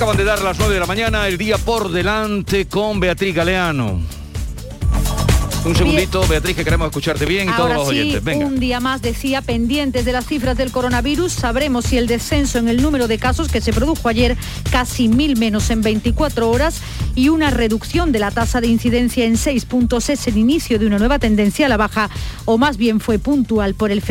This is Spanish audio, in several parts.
Acaban de dar las 9 de la mañana, el día por delante con Beatriz Galeano. Un segundito, Beatriz, que queremos escucharte bien y todos los oyentes. Venga. Un día más decía, pendientes de las cifras del coronavirus, sabremos si el descenso en el número de casos que se produjo ayer, casi mil menos en 24 horas, y una reducción de la tasa de incidencia en 6 puntos es el inicio de una nueva tendencia a la baja, o más bien fue puntual por el,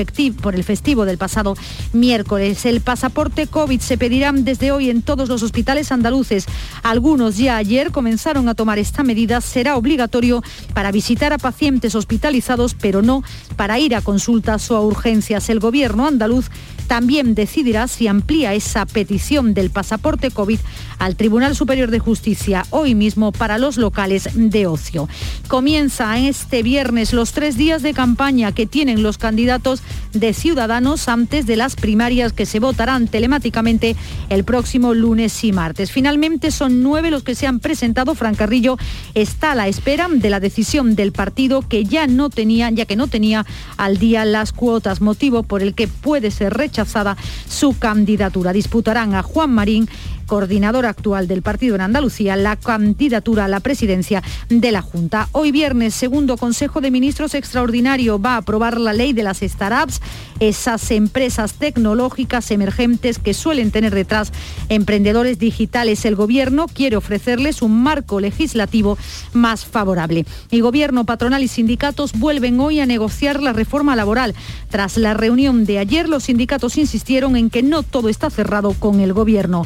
por el festivo del pasado miércoles. El pasaporte COVID se pedirá desde hoy en todos los hospitales andaluces. Algunos ya ayer comenzaron a tomar esta medida. Será obligatorio para visitar a pacientes hospitalizados, pero no para ir a consultas o a urgencias. El gobierno andaluz también decidirá si amplía esa petición del pasaporte COVID al Tribunal Superior de Justicia hoy mismo para los locales de ocio. Comienza este viernes los tres días de campaña que tienen los candidatos de Ciudadanos antes de las primarias que se votarán telemáticamente el próximo lunes y martes. Finalmente son nueve los que se han presentado. Fran Carrillo está a la espera de la decisión del partido que ya no tenía, ya que no tenía al día las cuotas, motivo por el que puede ser rechazada su candidatura. Disputarán a Juan Marín coordinador actual del partido en Andalucía, la candidatura a la presidencia de la Junta. Hoy viernes, segundo Consejo de Ministros extraordinario va a aprobar la ley de las startups, esas empresas tecnológicas emergentes que suelen tener detrás emprendedores digitales. El gobierno quiere ofrecerles un marco legislativo más favorable. Y gobierno, patronal y sindicatos vuelven hoy a negociar la reforma laboral. Tras la reunión de ayer, los sindicatos insistieron en que no todo está cerrado con el gobierno.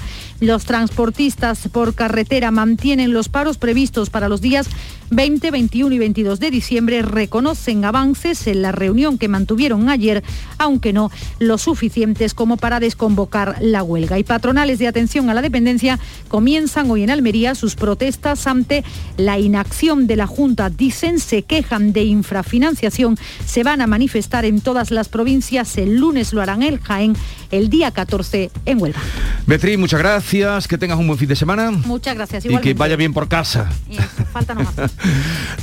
Transportistas por carretera mantienen los paros previstos para los días 20, 21 y 22 de diciembre. Reconocen avances en la reunión que mantuvieron ayer, aunque no lo suficientes como para desconvocar la huelga. Y patronales de atención a la dependencia comienzan hoy en Almería sus protestas ante la inacción de la Junta. Dicen, se quejan de infrafinanciación. Se van a manifestar en todas las provincias. El lunes lo harán el Jaén, el día 14 en Huelva. Beatriz, muchas gracias que tengas un buen fin de semana. Muchas gracias. Y que vaya bien por casa. falta nomás.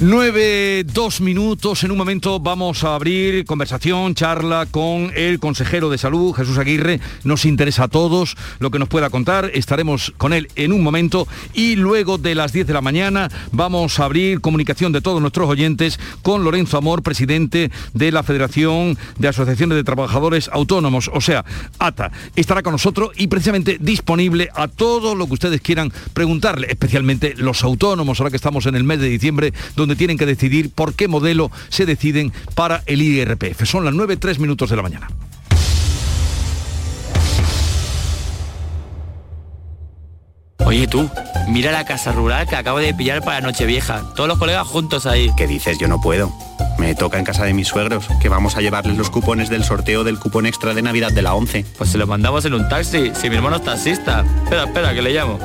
Nueve, dos minutos. En un momento vamos a abrir conversación, charla con el consejero de salud, Jesús Aguirre. Nos interesa a todos lo que nos pueda contar. Estaremos con él en un momento. Y luego de las 10 de la mañana vamos a abrir comunicación de todos nuestros oyentes con Lorenzo Amor, presidente de la Federación de Asociaciones de Trabajadores Autónomos, o sea, ATA. Estará con nosotros y precisamente disponible a todo lo que ustedes quieran preguntarle, especialmente los autónomos, ahora que estamos en el mes de diciembre, donde tienen que decidir por qué modelo se deciden para el IRPF. Son las 9, 3 minutos de la mañana. Oye tú, mira la casa rural que acabo de pillar para Nochevieja. Todos los colegas juntos ahí. ¿Qué dices? Yo no puedo. Me toca en casa de mis suegros, que vamos a llevarles los cupones del sorteo del cupón extra de Navidad de la 11. Pues se lo mandamos en un taxi, si mi hermano es taxista. Espera, espera, que le llamo.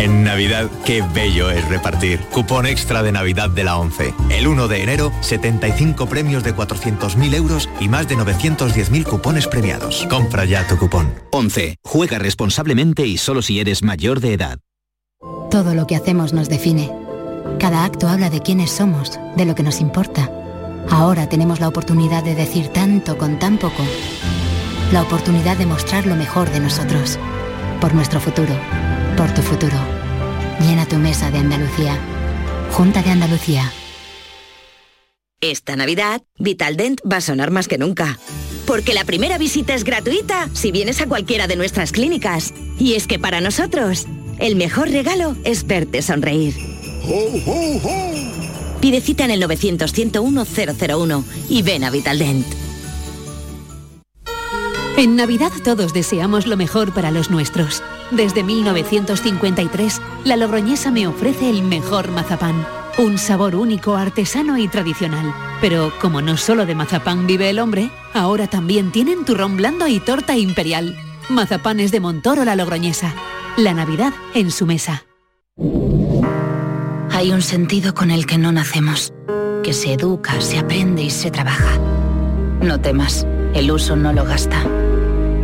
En Navidad, qué bello es repartir. Cupón extra de Navidad de la 11. El 1 de enero, 75 premios de 400.000 euros y más de 910.000 cupones premiados. Compra ya tu cupón. 11. Juega responsablemente y solo si eres mayor de edad. Todo lo que hacemos nos define. Cada acto habla de quiénes somos, de lo que nos importa. Ahora tenemos la oportunidad de decir tanto con tan poco. La oportunidad de mostrar lo mejor de nosotros. Por nuestro futuro. Por tu futuro. Llena tu mesa de Andalucía. Junta de Andalucía. Esta Navidad, Vitaldent va a sonar más que nunca. Porque la primera visita es gratuita si vienes a cualquiera de nuestras clínicas. Y es que para nosotros, el mejor regalo es verte sonreír. Pide cita en el 900-101-001 y ven a Vitaldent. En Navidad todos deseamos lo mejor para los nuestros. Desde 1953, la Logroñesa me ofrece el mejor mazapán. Un sabor único, artesano y tradicional. Pero como no solo de mazapán vive el hombre, ahora también tienen turrón blando y torta imperial. Mazapanes de Montoro la Logroñesa. La Navidad en su mesa. Hay un sentido con el que no nacemos, que se educa, se aprende y se trabaja. No temas, el uso no lo gasta.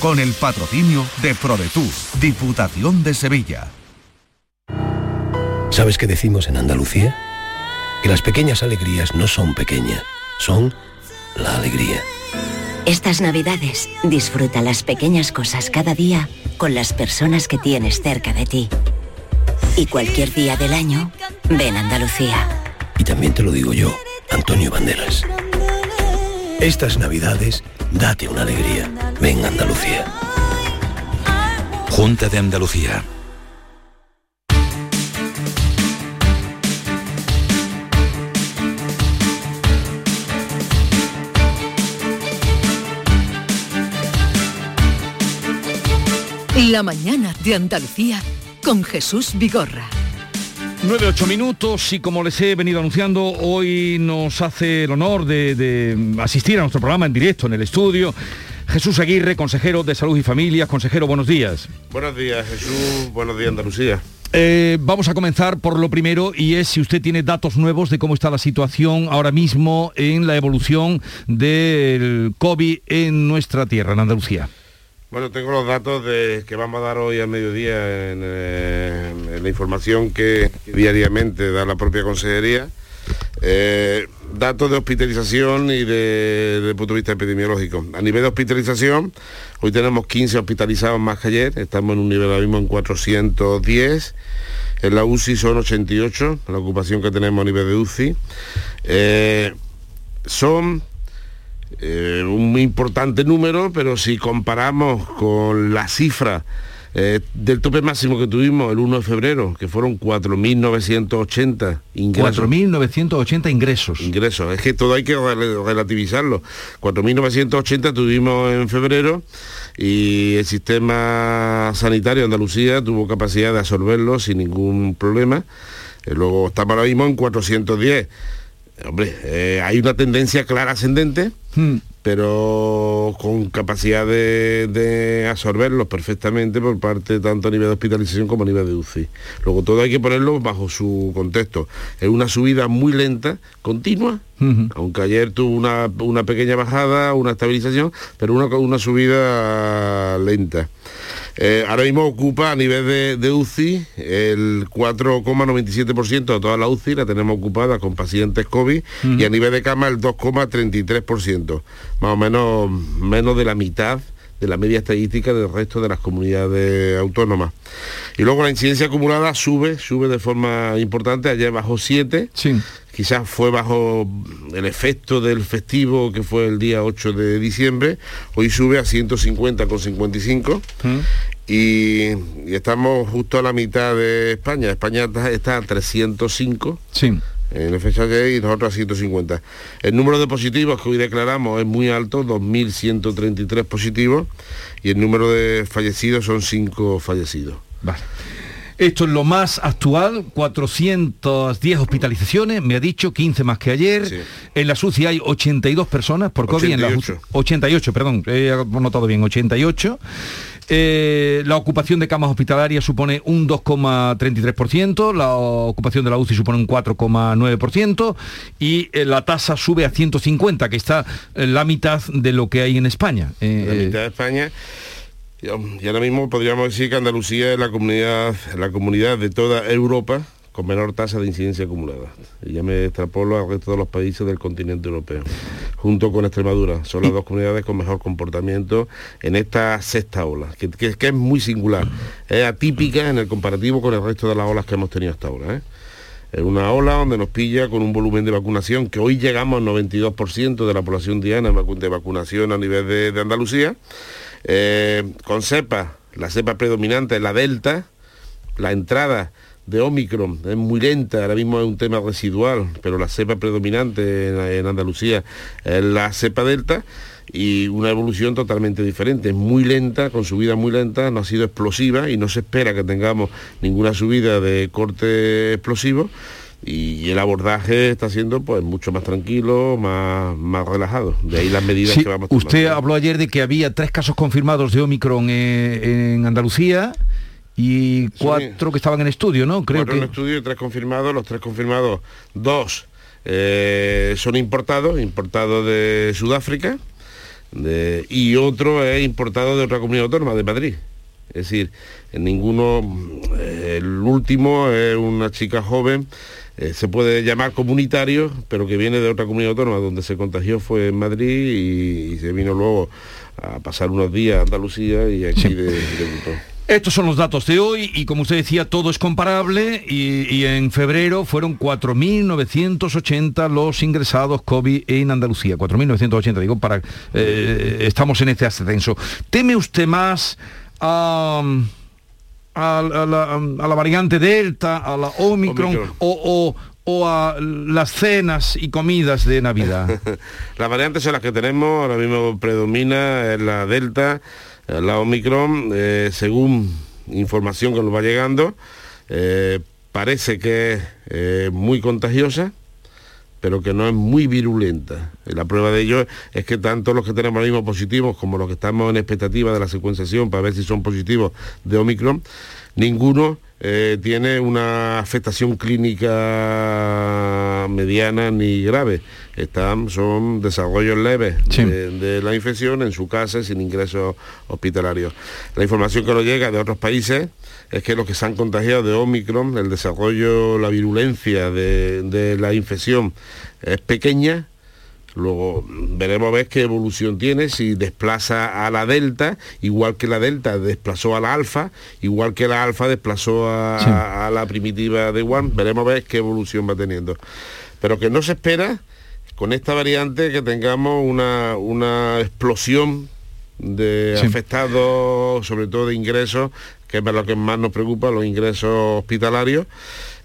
con el patrocinio de ProDetour, Diputación de Sevilla. ¿Sabes qué decimos en Andalucía? Que las pequeñas alegrías no son pequeñas, son la alegría. Estas navidades disfruta las pequeñas cosas cada día con las personas que tienes cerca de ti. Y cualquier día del año, ven Andalucía. Y también te lo digo yo, Antonio Banderas. Estas navidades, date una alegría. Ven Andalucía. Junta de Andalucía. La mañana de Andalucía con Jesús Vigorra. 9-8 minutos y como les he venido anunciando, hoy nos hace el honor de, de, asistir a nuestro programa en directo en el estudio. Jesús Aguirre, consejero de Salud y Familias. Consejero, buenos días. Buenos días, Jesús. Buenos días, Andalucía. Eh, vamos a comenzar por lo primero y es si usted tiene datos nuevos de cómo está la situación ahora mismo en la evolución del COVID en nuestra tierra, en Andalucía. Bueno, tengo los datos de, que vamos a dar hoy al mediodía en, eh, la información que diariamente da la propia consejería. Eh, datos de hospitalización y de, desde el punto de vista epidemiológico. A nivel de hospitalización, hoy tenemos 15 hospitalizados más que ayer, estamos en un nivel ahora mismo en 410. En la UCI son 88, la ocupación que tenemos a nivel de UCI. Eh, son eh, un importante número, pero si comparamos con la cifra eh, del tope máximo que tuvimos el 1 de febrero, que fueron 4.980 ingresos. 4.980 ingresos. Ingresos, es que todo hay que relativizarlo. 4.980 tuvimos en febrero y el sistema sanitario de Andalucía tuvo capacidad de absorberlo sin ningún problema. Eh, luego estamos ahora mismo en 410. Hombre, eh, hay una tendencia clara ascendente, hmm. Pero con capacidad de, de, absorberlos perfectamente por parte tanto a nivel de hospitalización como a nivel de UCI. Luego todo hay que ponerlo bajo su contexto. Es una subida muy lenta, continua, aunque ayer tuvo una, una, pequeña bajada, una estabilización, pero una, una subida lenta. Eh, ahora mismo ocupa a nivel de, de UCI el 4,97% de toda la UCI la tenemos ocupada con pacientes COVID y a nivel de cama el 2,33%, más o menos menos de la mitad de la media estadística del resto de las comunidades autónomas. Y luego la incidencia acumulada sube, sube de forma importante, ayer bajó 7, quizás fue bajo el efecto del festivo que fue el día 8 de diciembre, hoy sube a 150,55 y, y estamos justo a la mitad de España, España está, está a 305. Sí. En el fecha de y nosotros a 150. El número de positivos que hoy declaramos es muy alto, 2.133 positivos, y el número de fallecidos son 5 fallecidos. Vale. Esto es lo más actual, 410 hospitalizaciones, me ha dicho, 15 más que ayer. En la SUCI hay 82 personas por COVID. En la 88. 88, perdón, he notado bien, 88. Eh, la ocupación de camas hospitalarias supone un 2,33%, la ocupación de la UCI supone un 4,9% y eh, la tasa sube a 150, que está la mitad de lo que hay en España. Eh, la mitad de España. Y ahora mismo podríamos decir que Andalucía es la comunidad, la comunidad de toda Europa con menor tasa de incidencia acumulada. Y ya me extrapolo al resto de los países del continente europeo, junto con Extremadura. Son las dos comunidades con mejor comportamiento en esta sexta ola, que, que- que es muy singular. Es atípica en el comparativo con el resto de las olas que hemos tenido hasta ahora. ¿eh? Es una ola donde nos pilla con un volumen de vacunación que hoy llegamos al 92% de la población diana de vacunación a nivel de, de Andalucía. Eh, con cepa, la cepa predominante es la delta, la entrada de Omicron es muy lenta, ahora mismo es un tema residual, pero la cepa predominante en, en Andalucía es la cepa delta y una evolución totalmente diferente, es muy lenta, con subida muy lenta, no ha sido explosiva y no se espera que tengamos ninguna subida de corte explosivo y el abordaje está siendo pues mucho más tranquilo, más, más relajado. De ahí las medidas Sí, que vamos tomando. usted habló ayer de que había tres casos confirmados de Omicron eh, en Andalucía y cuatro que estaban en estudio, ¿no? Creo Cuatro en que... estudio y tres confirmados. Los tres confirmados, dos eh, son importados, importados de Sudáfrica, de- y otro es importado de otra comunidad autónoma, de Madrid. Es decir, en ninguno, eh, el último es una chica joven, eh, se puede llamar comunitario, pero que viene de otra comunidad autónoma, donde se contagió fue en Madrid y, y se vino luego a pasar unos días a Andalucía y aquí de- debutó. Estos son los datos de hoy y como usted decía, todo es comparable y, y en febrero fueron 4.980 los ingresados COVID en Andalucía. 4.980, digo, para eh, estamos en este ascenso. ¿Teme usted más a, a- a la, a la variante Delta, a la Omicron, Omicron. O, o- o a las cenas y comidas de Navidad? Las variantes son las que tenemos, ahora mismo predomina la Delta, la Omicron, eh, según información que nos va llegando, eh, parece que es eh, muy contagiosa, pero que no es muy virulenta. La prueba de ello es que tanto los que tenemos ahora mismo positivos como los que estamos en expectativa de la secuenciación para ver si son positivos de Omicron, ninguno eh, tiene una afectación clínica mediana ni grave. Están, son desarrollos leves de, de la infección en su casa sin ingresos hospitalarios. La información que nos llega de otros países es que los que se han contagiado de Omicron, el desarrollo, la virulencia de, de la infección es pequeña, Luego veremos a ver qué evolución tiene, si desplaza a la delta, igual que la delta desplazó a la alfa, igual que la alfa desplazó a, a la primitiva de One, veremos a ver qué evolución va teniendo. Pero que no se espera con esta variante que tengamos una, una explosión de Sí. afectados, sobre todo de ingresos, que es lo que más nos preocupa, los ingresos hospitalarios.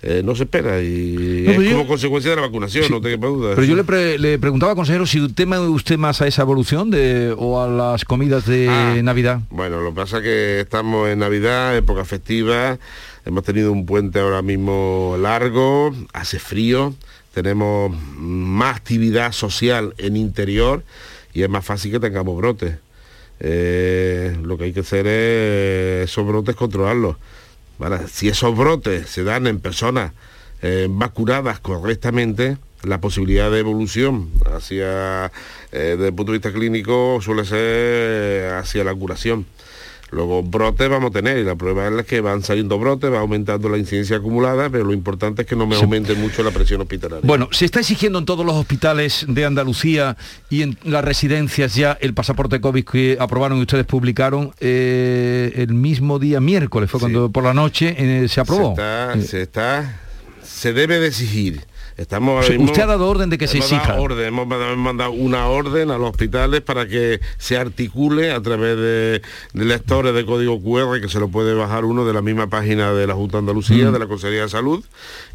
Eh, no se espera y No, es yo- como consecuencia de la vacunación, no te quepa duda. Pero yo le, pre- le preguntaba, consejero, si teme usted más a esa evolución de, o a las comidas de Ah. Navidad. Bueno, lo que pasa es que estamos en Navidad, época festiva, hemos tenido un puente ahora mismo largo, hace frío, tenemos más actividad social en interior y es más fácil que tengamos brotes. Eh, lo que hay que hacer es esos brotes controlarlos. Si esos brotes se dan en personas eh, vacunadas correctamente, la posibilidad de evolución hacia, eh, desde el punto de vista clínico, suele ser hacia la curación. Luego brotes vamos a tener y la prueba es que van saliendo brotes, va aumentando la incidencia acumulada, pero lo importante es que no me aumente mucho la presión hospitalaria. Bueno, se está exigiendo en todos los hospitales de Andalucía y en las residencias ya el pasaporte COVID que aprobaron y ustedes publicaron eh, el mismo día miércoles, fue cuando por la noche eh, se aprobó. Se está, se debe de exigir. Estamos usted ha dado orden de que se exija. Orden, hemos mandado una orden a los hospitales para que se articule a través de, lectores de código QR que se lo puede bajar uno de la misma página de la Junta de Andalucía, mm. de la Consejería de Salud,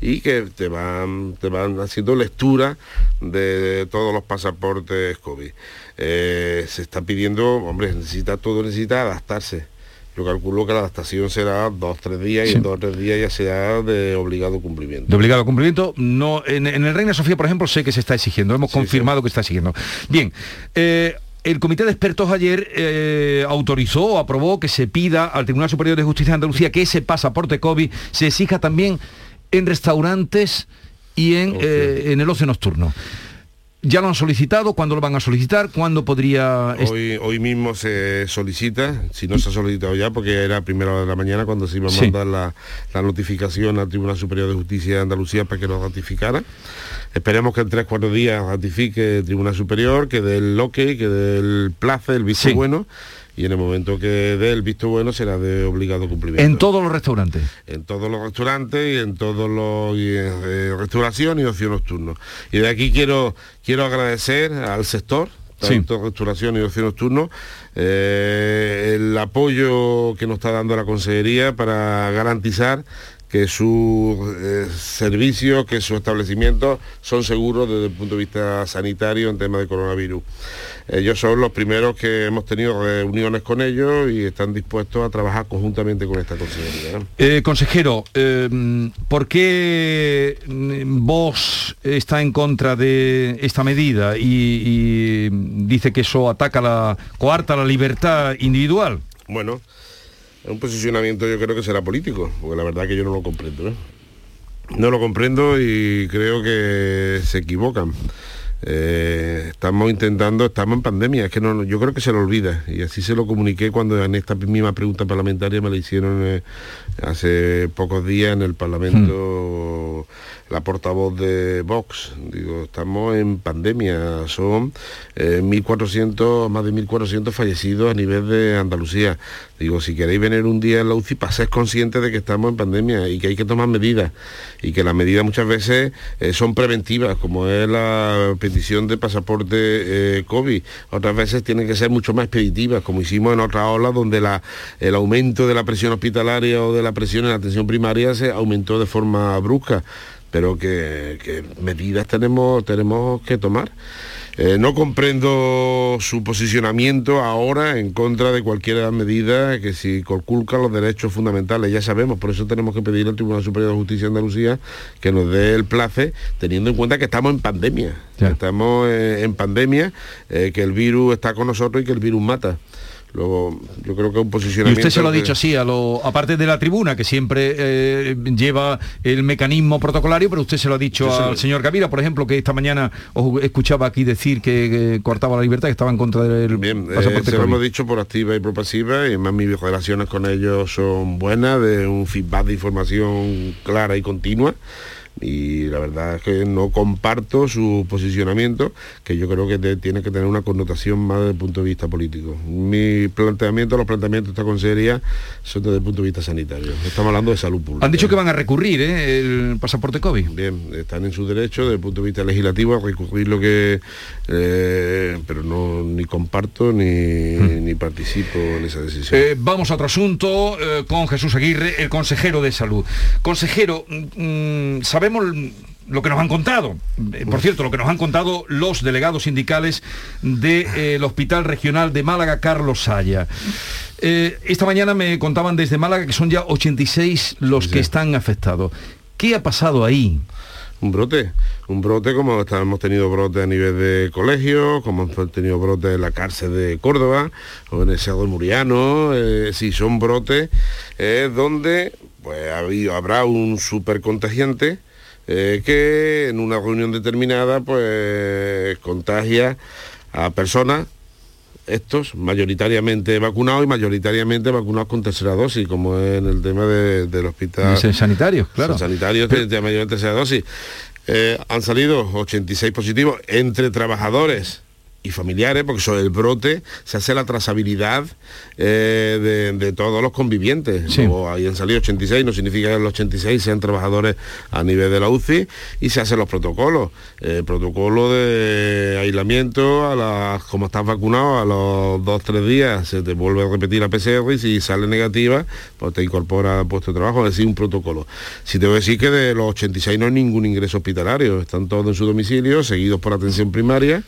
y que te van, te van haciendo lectura de, todos los pasaportes COVID. Eh, se está pidiendo, hombre, necesita todo, necesita adaptarse yo calculo que la adaptación será dos tres días y en dos o tres días ya será de obligado cumplimiento. De obligado cumplimiento. No, en, el Reina Sofía, por ejemplo, sé que se está exigiendo. Hemos confirmado que está exigiendo. Bien. Eh, el Comité de Expertos ayer eh, autorizó aprobó que se pida al Tribunal Superior de Justicia de Andalucía que ese pasaporte COVID se exija también en restaurantes y en, eh, en el ocio nocturno. ¿Ya lo han solicitado? ¿Cuándo lo van a solicitar? ¿Cuándo podría...? Hoy, hoy mismo se solicita, si no se ha solicitado ya, porque era a primera hora de la mañana cuando se iba a mandar la, notificación al Tribunal Superior de Justicia de Andalucía para que lo ratificara. Esperemos que en tres, cuatro días ratifique el Tribunal Superior, que dé el ok, que dé el plazo, el visto bueno y en el momento que dé el visto bueno será de obligado cumplimiento. ¿En todos los restaurantes? En todos los restaurantes y en todos los y en, restauración y ocio nocturno. Y de aquí quiero, quiero agradecer al sector, tanto restauración y ocio nocturno, eh, el apoyo que nos está dando la Consejería para garantizar que sus eh, servicios, que sus establecimientos son seguros desde el punto de vista sanitario en tema de coronavirus. Ellos son los primeros que hemos tenido reuniones con ellos y están dispuestos a trabajar conjuntamente con esta consejería. Eh, consejero, eh, ¿por qué vos está en contra de esta medida y, dice que eso ataca la, coarta la libertad individual? Bueno, un posicionamiento yo creo que será político, porque la verdad que yo no lo comprendo. No lo comprendo y creo que se equivocan. Eh, estamos intentando, estamos en pandemia, es que no, yo creo que se lo olvida y así se lo comuniqué cuando en esta misma pregunta parlamentaria me la hicieron eh, hace pocos días en el Parlamento hmm. La portavoz de Vox. Digo, estamos en pandemia, son 1.400, eh, más de 1.400 fallecidos a nivel de Andalucía. Digo, si queréis venir un día en la UCI, paséis conscientes de que estamos en pandemia y que hay que tomar medidas y que las medidas muchas veces son preventivas, como es la petición de pasaporte eh, COVID. Otras veces tienen que ser mucho más expeditivas, como hicimos en otra ola donde la, el aumento de la presión hospitalaria o de la presión en la atención primaria se aumentó de forma brusca, pero que, que medidas tenemos, tenemos que tomar. Eh, no comprendo su posicionamiento ahora en contra de cualquier medida que si conculca los derechos fundamentales, ya sabemos, por eso tenemos que pedir al Tribunal Superior de Justicia de Andalucía que nos dé el place, teniendo en cuenta que estamos en pandemia, estamos eh, en pandemia, eh, que el virus está con nosotros y que el virus mata. Luego, yo creo que un posicionamiento... Y usted se lo ha dicho así, a lo, aparte de la tribuna, que siempre eh, lleva el mecanismo protocolario, pero usted se lo ha dicho al señor Gavira, por ejemplo, que esta mañana os escuchaba aquí decir que, cortaba la libertad, que estaba en contra del Bien, eh, se lo hemos dicho por activa y por pasiva, y más mis relaciones con ellos son buenas, de un feedback de información clara y continua y la verdad es que no comparto su posicionamiento, que yo creo que tiene que tener una connotación más desde el punto de vista político. Mi planteamiento, los planteamientos de esta consejería son desde el punto de vista sanitario. Estamos hablando de salud pública. Han dicho que van a recurrir ¿eh? el pasaporte COVID. Bien, están en su derecho desde el punto de vista legislativo a recurrir lo que... Eh, pero no ni comparto ni, ni participo en esa decisión. Eh, vamos a otro asunto con Jesús Aguirre, el consejero de salud. Consejero, mm, lo que nos han contado. Eh, por cierto, lo que nos han contado los delegados sindicales del eh, Hospital Regional de Málaga, Carlos Saya. Eh, esta mañana me contaban desde Málaga que son ya 86 los que están afectados. ¿Qué ha pasado ahí? un brote, un brote como hemos tenido brote a nivel de colegio, como hemos tenido brote en la cárcel de Córdoba o en el Cerro Muriano, eh, si son brotes donde pues habrá un super contagiante eh, que en una reunión determinada pues contagia a personas estos mayoritariamente vacunados y mayoritariamente vacunados con tercera dosis, como en el tema de- del hospital. Sanitarios, claro. Sanitarios de mayormente tercera dosis. Eh, han salido 86 positivos entre trabajadores y familiares, porque sobre el brote se hace la trazabilidad eh, de, de todos los convivientes. Luego ahí han salido 86, no significa que los 86 sean trabajadores a nivel de la UCI y se hacen los protocolos. Eh, protocolo de aislamiento, a las, como estás vacunado, a los 2-3 días se te vuelve a repetir la PCR y si sale negativa, pues te incorpora al puesto de trabajo, es decir, un protocolo. Si te voy a decir que de los 86 no hay ningún ingreso hospitalario, están todos en su domicilio, seguidos por atención primaria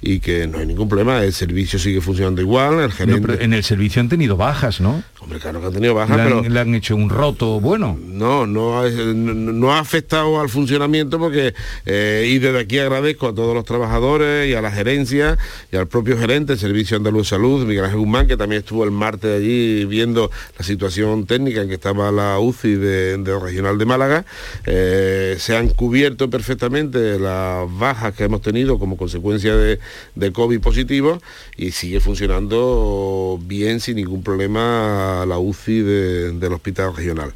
y que no hay ningún problema, el servicio sigue funcionando igual, el No, gerente... pero en el servicio han tenido bajas, ¿no? Hombre, claro que han tenido bajas, le han, pero... le han hecho un roto bueno. No, no ha, no, no ha afectado al funcionamiento porque eh, y desde aquí agradezco a todos los trabajadores y a la gerencia y al propio gerente del Servicio Andaluz Salud, Miguel Ángel Guzmán, que también estuvo el martes allí viendo la situación técnica en que estaba la UCI de, de Regional de Málaga. Eh, se han cubierto perfectamente las bajas que hemos tenido como consecuencia de, de COVID positivo y sigue funcionando bien sin ningún problema la UCI de- del hospital regional.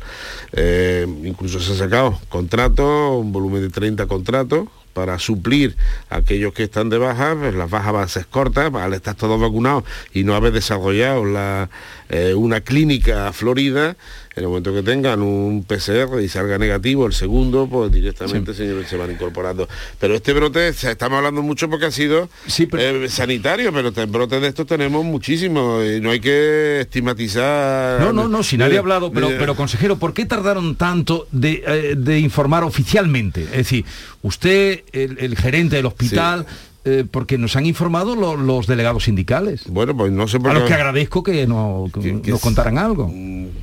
Eh, incluso se han sacado contratos, un volumen de 30 contratos para suplir a aquellos que están de baja, pues las bajas van a ser cortas, al estar todos vacunados y no haber desarrollado la, eh, una clínica florida, en el momento que tengan un PCR y salga negativo el segundo, pues directamente se, se van incorporando. Pero este brote, estamos hablando mucho porque ha sido eh, sanitario, pero este brote de estos tenemos muchísimos y no hay que estigmatizar. No, no, no, si nadie ha hablado, pero, pero consejero, ¿por qué tardaron tanto de, eh, de informar oficialmente? Es decir, usted, el, el gerente del hospital, eh, porque nos han informado lo- los delegados sindicales. Bueno, pues no sé por A los que agradezco que, no- que nos contaran algo.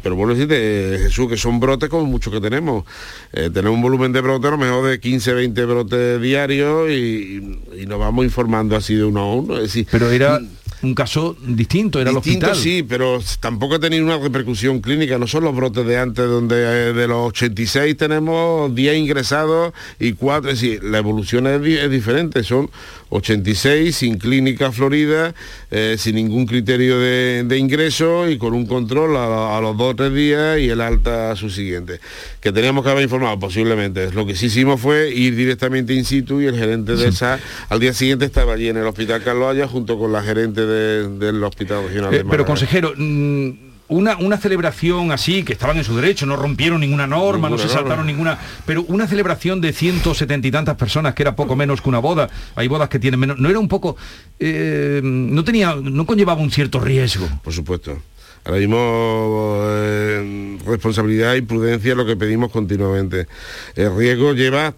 pero vuelvo a decirte, Jesús, que son brotes como muchos que tenemos. Eh, tenemos un volumen de brotes a lo mejor de 15, 20 brotes diarios y, y nos vamos informando así de uno a uno. Es decir, Pero era un caso distinto, era Distinto el hospital. sí, pero tampoco ha tenido una repercusión clínica, no son los brotes de antes donde eh, de los 86 tenemos 10 ingresados y 4, es decir, la evolución es, es diferente, son 86 sin clínica florida, eh, sin ningún criterio de, de ingreso y con un control a, a los dos o tres días y el alta a su siguiente. Que teníamos que haber informado posiblemente. Lo que sí hicimos fue ir directamente in situ y el gerente de esa al día siguiente estaba allí en el hospital Carlos Haya junto con la gerente de- del hospital regional de Eh, pero Málaga. consejero, mm, una, una celebración así, que estaban en su derecho, no rompieron ninguna norma, no se saltaron norma. ninguna, pero una celebración de 170 y tantas personas, que era poco menos que una boda, hay bodas que tienen menos, no era un poco, eh, no tenía, no conllevaba un cierto riesgo. Por supuesto. Ahora mismo eh, responsabilidad y prudencia es lo que pedimos continuamente. El riesgo lleva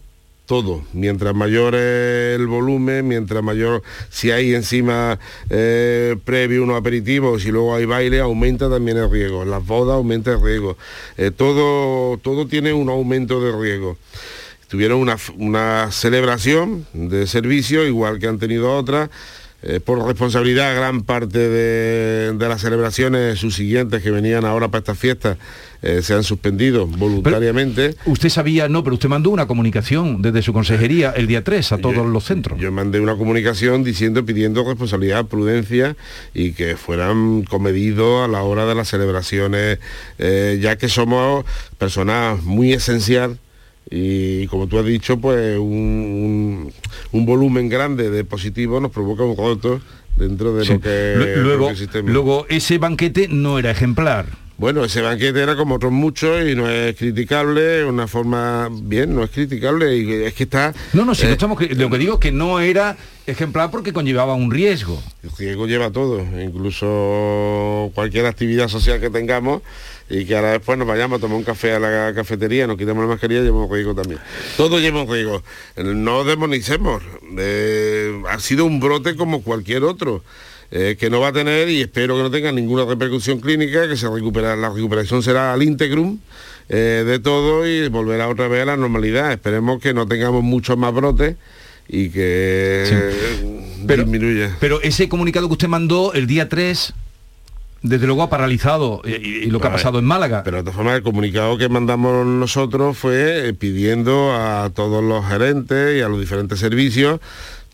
todo. Mientras mayor el volumen, mientras mayor, si hay encima eh, previo unos aperitivos y luego hay baile, aumenta también el riesgo. Las bodas aumenta el riesgo. Eh, todo, todo tiene un aumento de riesgo tuvieron una, una celebración de servicio, igual que han tenido otras. Eh, por responsabilidad, gran parte de, de las celebraciones subsiguientes que venían ahora para estas fiestas eh, se han suspendido voluntariamente. Usted sabía, no, pero usted mandó una comunicación desde su consejería el día 3 a todos los centros. Yo mandé una comunicación diciendo, pidiendo responsabilidad, prudencia y que fueran comedidos a la hora de las celebraciones, eh, ya que somos personas muy esencial y como tú has dicho, pues un, un- un volumen grande de positivos nos provoca un roto dentro de Sí. lo que luego, propio sistema. luego ese banquete no era ejemplar. Bueno, ese banquete era como otros muchos y no es criticable, una forma bien, no es criticable y es que está... No, no, si eh, no estamos, cri- lo que digo es que no era ejemplar porque conllevaba un riesgo. El riesgo lleva todo, incluso cualquier actividad social que tengamos y que ahora después nos vayamos a tomar un café a la cafetería, nos quitamos la mascarilla y llevamos riesgo también. Todo lleva un riesgo. No demonicemos. eh, ha sido un brote como cualquier otro. Eh, que no va a tener y espero que no tenga ninguna repercusión clínica, que se recupera, la recuperación será al integrum eh, de todo y volverá otra vez a la normalidad. Esperemos que no tengamos muchos más brotes y que disminuya. Pero ese comunicado que usted mandó el día 3, desde luego ha paralizado eh, y, y lo que ha pasado en Málaga. Pero de todas formas el comunicado que mandamos nosotros fue eh, pidiendo a todos los gerentes y a los diferentes servicios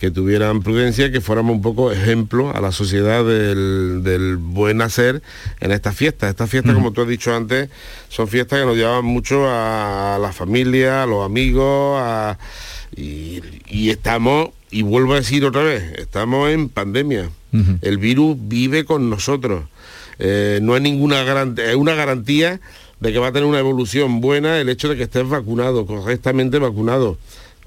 que tuvieran prudencia, que fuéramos un poco ejemplo a la sociedad del, buen hacer en estas fiestas. Estas fiestas, como tú has dicho antes, son fiestas que nos llevan mucho a la familia, a los amigos, y, estamos, y vuelvo a decir otra vez, estamos en pandemia. El virus vive con nosotros. Eh, no hay ninguna garantía, es una garantía de que va a tener una evolución buena el hecho de que estés vacunado, correctamente vacunado.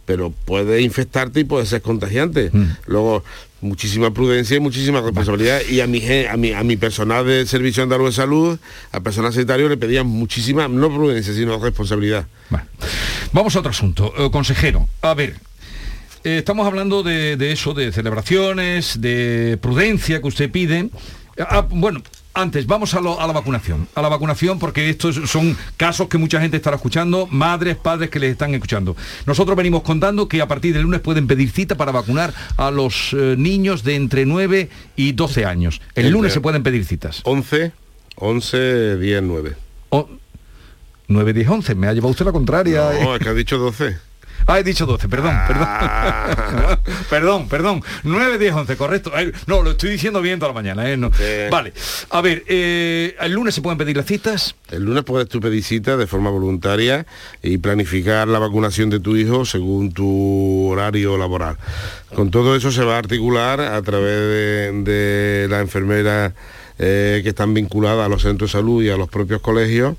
Pero puede infectarte y puede ser contagiante. Mm. Luego, muchísima prudencia y muchísima responsabilidad. Y a mi, a mi, a mi personal de servicio andaluz de salud, al personal sanitario le pedían muchísima, no prudencia, sino responsabilidad. Vamos a otro asunto. Eh, consejero, a ver, eh, estamos hablando de, eso, de celebraciones, de prudencia que usted pide. Ah, bueno, antes, vamos a, la vacunación. A la vacunación, porque estos son casos que mucha gente estará escuchando, madres, padres que les están escuchando. Nosotros venimos contando que a partir del lunes pueden pedir cita para vacunar a los eh, niños de entre 9 y 12 años. El lunes se pueden pedir citas. 11, 11, 10, 9. 9, 10, 11. Me ha llevado usted la contraria. No, es que ha dicho 12. Ah, he dicho 12, perdón, perdón. Ah. perdón, perdón. 9, 10, 11, correcto. No, lo estoy diciendo bien toda la mañana. ¿eh? Vale. A ver, eh, ¿el lunes se pueden pedir las citas? El lunes puedes tú pedir citas de forma voluntaria y planificar la vacunación de tu hijo según tu horario laboral. Con todo eso se va a articular a través de, la enfermera eh, que están vinculadas a los centros de salud y a los propios colegios.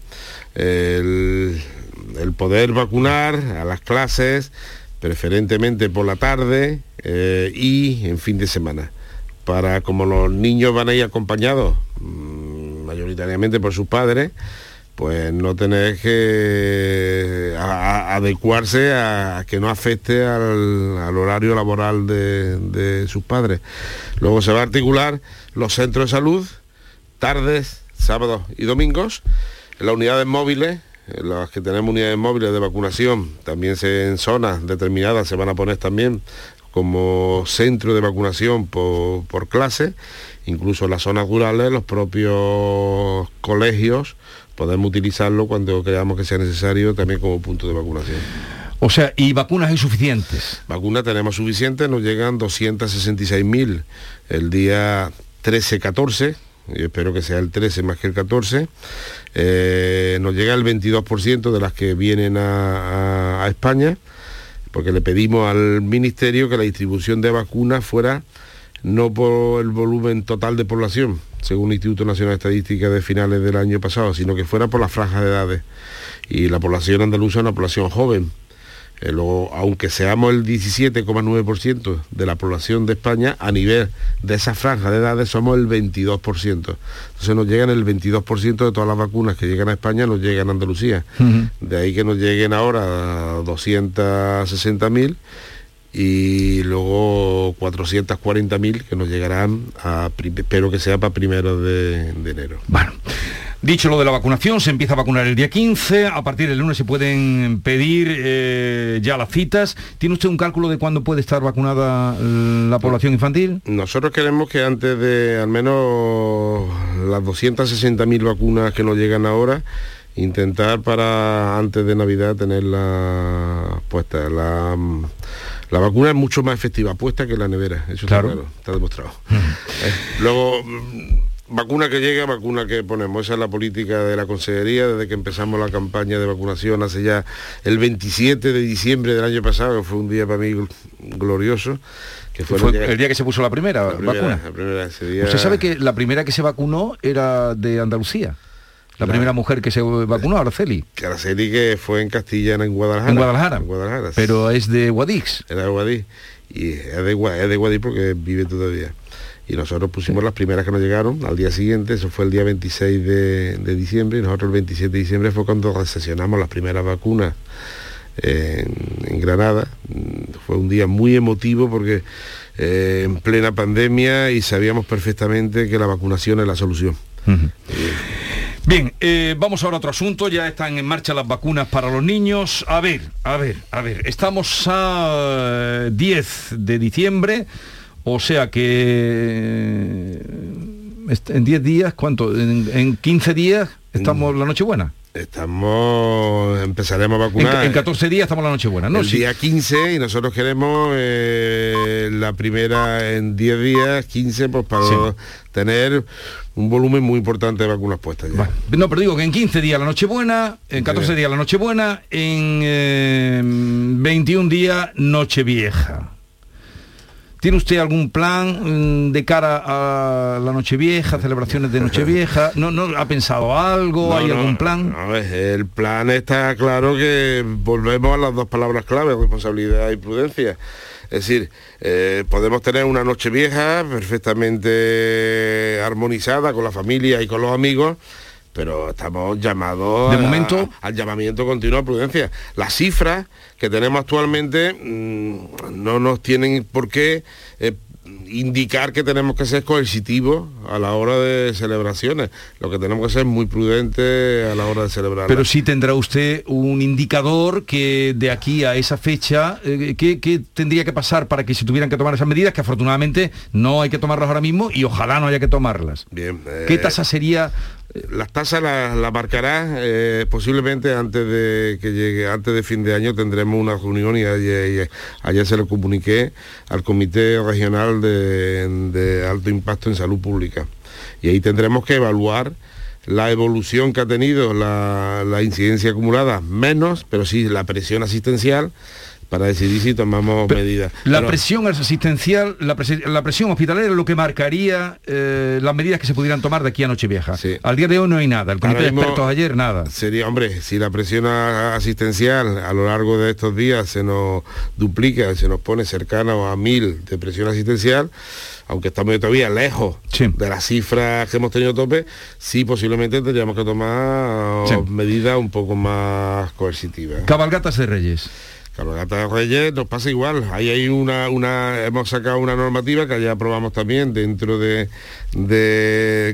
El, el poder vacunar a las clases, preferentemente por la tarde eh, y en fin de semana. Para como los niños van a ir acompañados mm, mayoritariamente por sus padres, pues no tener que adecuarse a, que no afecte al, horario laboral de, de, sus padres. Luego se va a articular los centros de salud, tardes, sábados y domingos, las unidades móviles las que tenemos unidades móviles de vacunación, también se, en zonas determinadas se van a poner también como centro de vacunación por, clase, incluso en las zonas rurales, los propios colegios podemos utilizarlo cuando creamos que sea necesario también como punto de vacunación. O sea, ¿y vacunas hay suficientes? Vacunas tenemos suficientes, nos llegan 266.000 el día 13-14, y espero que sea el 13 más que el 14, eh, nos llega el 22% de las que vienen a, España, porque le pedimos al Ministerio que la distribución de vacunas fuera no por el volumen total de población, según el Instituto Nacional de Estadística de finales del año pasado, sino que fuera por las franjas de edades. Y la población andaluza es una población joven, eh, aunque seamos el 17,9% de la población de España, a nivel de esa franja de edades somos el 22%. Entonces nos llegan el 22% de todas las vacunas que llegan a España, nos llegan a Andalucía. De ahí que nos lleguen ahora 260.000 y luego 440.000 que nos llegarán, a, espero que sea para primero de, de enero. Bueno. Dicho lo de la vacunación, se empieza a vacunar el día 15, a partir del lunes se pueden pedir eh, ya las citas. ¿Tiene usted un cálculo de cuándo puede estar vacunada la población infantil? Nosotros queremos que antes de al menos las 260.000 vacunas que nos llegan ahora, intentar para antes de Navidad tenerla puesta. La, la vacuna es mucho más efectiva puesta que la nevera, eso está claro, está demostrado. Eh, luego Vacuna que llega, vacuna que ponemos. Esa es la política de la Consejería desde que empezamos la campaña de vacunación hace ya el 27 de diciembre del año pasado, que fue un día para mí glorioso. Que fue, el, día... que se puso la primera, vacuna. Usted sabe que la primera que se vacunó era de Andalucía. La, primera mujer que se vacunó, Araceli. Que Araceli que fue en Castilla, en Guadalajara. En Guadalajara. En Guadalajara Pero es de Guadix. Era de Guadix. Y es de, es de Guadix porque vive todavía y nosotros pusimos las primeras que nos llegaron al día siguiente, eso fue el día 26 de, diciembre, y nosotros el 27 de diciembre fue cuando recesionamos las primeras vacunas en, Granada. Fue un día muy emotivo porque eh, en plena pandemia y sabíamos perfectamente que la vacunación es la solución. Bien, eh, vamos ahora a otro asunto. Ya están en marcha las vacunas para los niños. A ver, a ver, a ver. Estamos a 10 de diciembre. O sea que en 10 días, ¿cuánto? En, 15 días estamos la Nochebuena. Estamos, empezaremos a vacunar. En, en 14 días estamos la Nochebuena, ¿no? El Sí. día 15 y nosotros queremos eh, la primera en 10 días, 15, pues para Sí. tener un volumen muy importante de vacunas puestas ya. No, pero digo que en 15 días la Nochebuena, en 14 días la Nochebuena, en eh, 21 días Nochevieja. ¿Tiene usted algún plan mm, de cara a la Nochevieja, celebraciones de Nochevieja? ¿No, no ha pensado algo? No, ¿Hay no, algún plan? A ver, el plan está claro que volvemos a las dos palabras clave, responsabilidad y prudencia. Es decir, eh, podemos tener una noche vieja perfectamente armonizada con la familia y con los amigos, pero estamos llamados De a- momento- al llamamiento continuo a prudencia. Las cifras que tenemos actualmente mm, no nos tienen por qué eh, indicar que tenemos que ser coercitivos a la hora de celebraciones. Lo que tenemos que ser muy prudentes a la hora de celebrar. Pero sí tendrá usted un indicador que de aquí a esa fecha, eh, ¿qué, qué tendría que pasar para que se tuvieran que tomar esas medidas? Que afortunadamente no hay que tomarlas ahora mismo y ojalá no haya que tomarlas. Bien. ¿Qué eh, tasa sería? Las tasas las la marcará eh, posiblemente antes de que llegue, antes de fin de año tendremos una reunión y ayer, ayer se lo comuniqué al Comité Regional de, Alto Impacto en Salud Pública. Y ahí tendremos que evaluar la evolución que ha tenido la incidencia acumulada, menos, pero sí la presión asistencial para decidir si tomamos medidas. La Pero- presión asistencial, la, presi- la presión hospitalaria es lo que marcaría eh, las medidas que se pudieran tomar de aquí a Nochevieja. Al día de hoy no hay nada. El comité de expertos ayer nada. Sería, hombre, si la presión asistencial a lo largo de estos días se nos duplica, se nos pone cercana a mil de presión asistencial, aunque estamos todavía lejos de las cifras que hemos tenido tope, sí posiblemente tendríamos que tomar Sí. medidas un poco más coercitivas. Cabalgatas de Reyes. Cabalgata de Reyes nos pasa igual. Ahí hay una, una, hemos sacado una normativa que ya aprobamos también dentro de,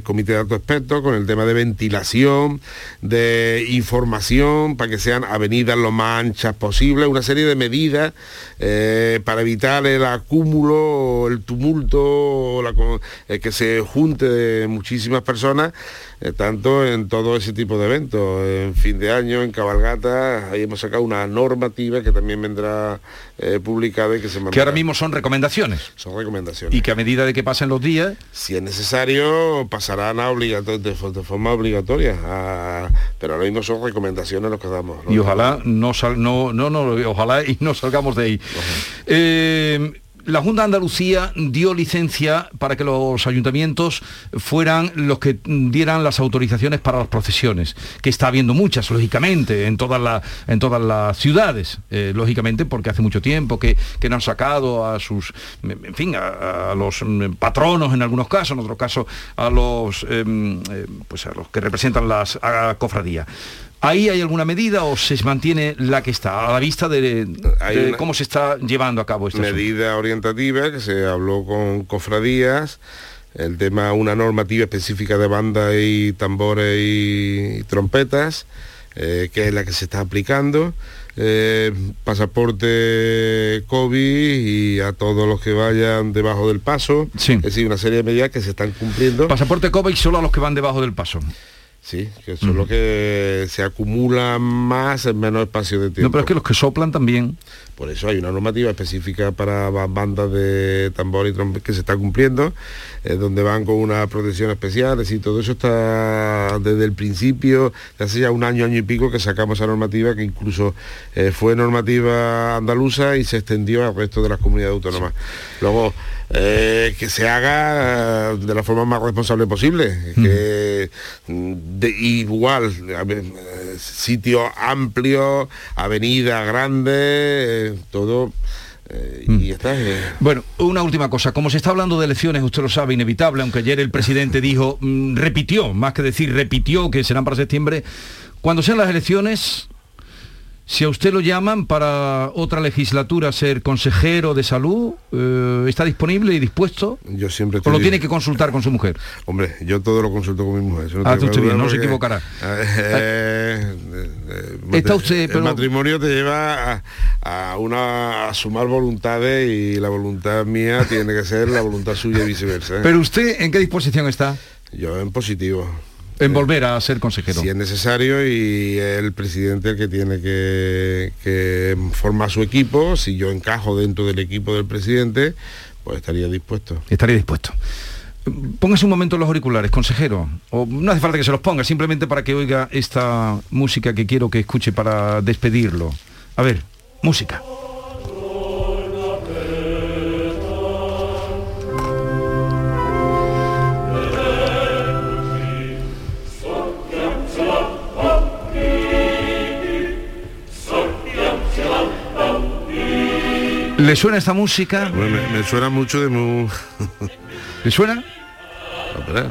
comité de alto expertos con el tema de ventilación, de información para que sean avenidas lo más anchas posible, una serie de medidas eh, para evitar el acúmulo, el tumulto, la eh, que se junte de muchísimas personas, eh, tanto en todo ese tipo de eventos, en fin de año, en cabalgata, ahí hemos sacado una normativa que también vendrá eh, publicada y que se Que mandará. ahora mismo son recomendaciones. Son recomendaciones. Y que a medida de que pasen los días, Si es necesario, pasarán a obligato- de, fo- de forma obligatoria, a- pero ahora mismo son recomendaciones los que damos. ¿no? y ojalá no sal, no, no, no, ojalá y no salgamos de ahí. La Junta de Andalucía dio licencia para que los ayuntamientos fueran los que dieran las autorizaciones para las procesiones, que está habiendo muchas, lógicamente, en todas, las en todas las ciudades, eh, lógicamente, porque hace mucho tiempo que, que no han sacado a sus, en fin, a, los mm, patronos en algunos casos, en otros casos a los, em, eh, pues a los que representan las cofradías. ¿Ahí hay alguna medida o se mantiene la que está a la vista de, cómo se está llevando a cabo asunto? medida orientativa que se habló con cofradías, el tema, una normativa específica de banda y tambores y, trompetas, eh, que es la que se está aplicando. eh, pasaporte COVID y a todos los que vayan debajo del paso. Es decir, una serie de medidas que se están cumpliendo. Pasaporte COVID solo a los que van debajo del paso. Sí, que son los que se acumulan más en menos espacio de tiempo. No, pero es que los que soplan también. Por eso hay una normativa específica para ba- bandas de tambor y trompeta que se está cumpliendo, eh, donde van con una protección especial, es decir, todo eso está desde el principio, de hace ya un año, año y pico que sacamos esa normativa, que incluso eh, fue normativa andaluza y se extendió al resto de las comunidades autónomas. Luego, eh, que se haga de la forma más responsable posible, que mm, de, igual, a ver, eh, sitio amplio, avenida grande, eh, y está. eh. Bueno, una última cosa. Como se está hablando de elecciones, usted lo sabe, inevitable, aunque ayer el presidente dijo, mm, repitió, más que decir repitió que serán para septiembre, cuando sean las elecciones, si a usted lo llaman para otra legislatura ser consejero de salud, eh, ¿está disponible y dispuesto? Yo siempre ¿O lo estoy- tiene que consultar con su mujer? Hombre, yo todo lo consulto con mi mujer. eso no Ah, tengo usted bien, no se equivocará. eh, eh, Está usted, pero- El matrimonio te lleva a, a una a sumar voluntades y la voluntad mía tiene que ser la voluntad suya y viceversa. Pero usted, ¿en qué disposición está? Yo en positivo. En volver a ser consejero. Si es necesario y el presidente el que tiene que, que formar su equipo, si yo encajo dentro del equipo del presidente, pues estaría dispuesto. Estaría dispuesto. Póngase un momento los auriculares, consejero. O no hace falta que se los ponga, simplemente para que oiga esta música que quiero que escuche para despedirlo. A ver, música. ¿Le suena esta música? Bueno, me, me suena mucho de mu... ¿Le suena? verás.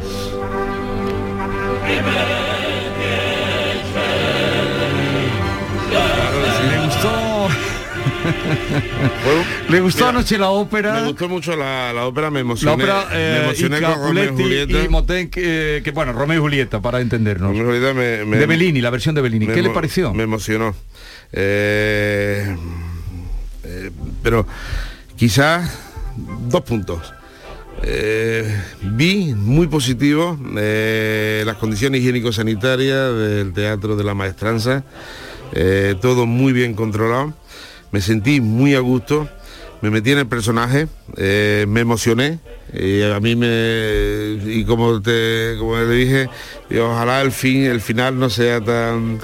Le gustó. ¿Le gustó Mira, anoche la ópera? Me gustó mucho la, la ópera, me La emocioné. ópera me eh, emocioné y con Romeo y Julieta. y Moten, que, que, bueno, Romeo y Julieta, para entendernos. Julieta me- me- de Bellini, la versión de Bellini. me ¿Qué le pareció? Me emocionó. Eh, eh, pero quizás dos puntos. Eh, vi muy positivo eh, las condiciones higiénico-sanitarias del Teatro de la Maestranza, eh, todo muy bien controlado, me sentí muy a gusto, me metí en el personaje, me emocioné, y a mí me y como te como le dije, ojalá el fin, el final no sea tan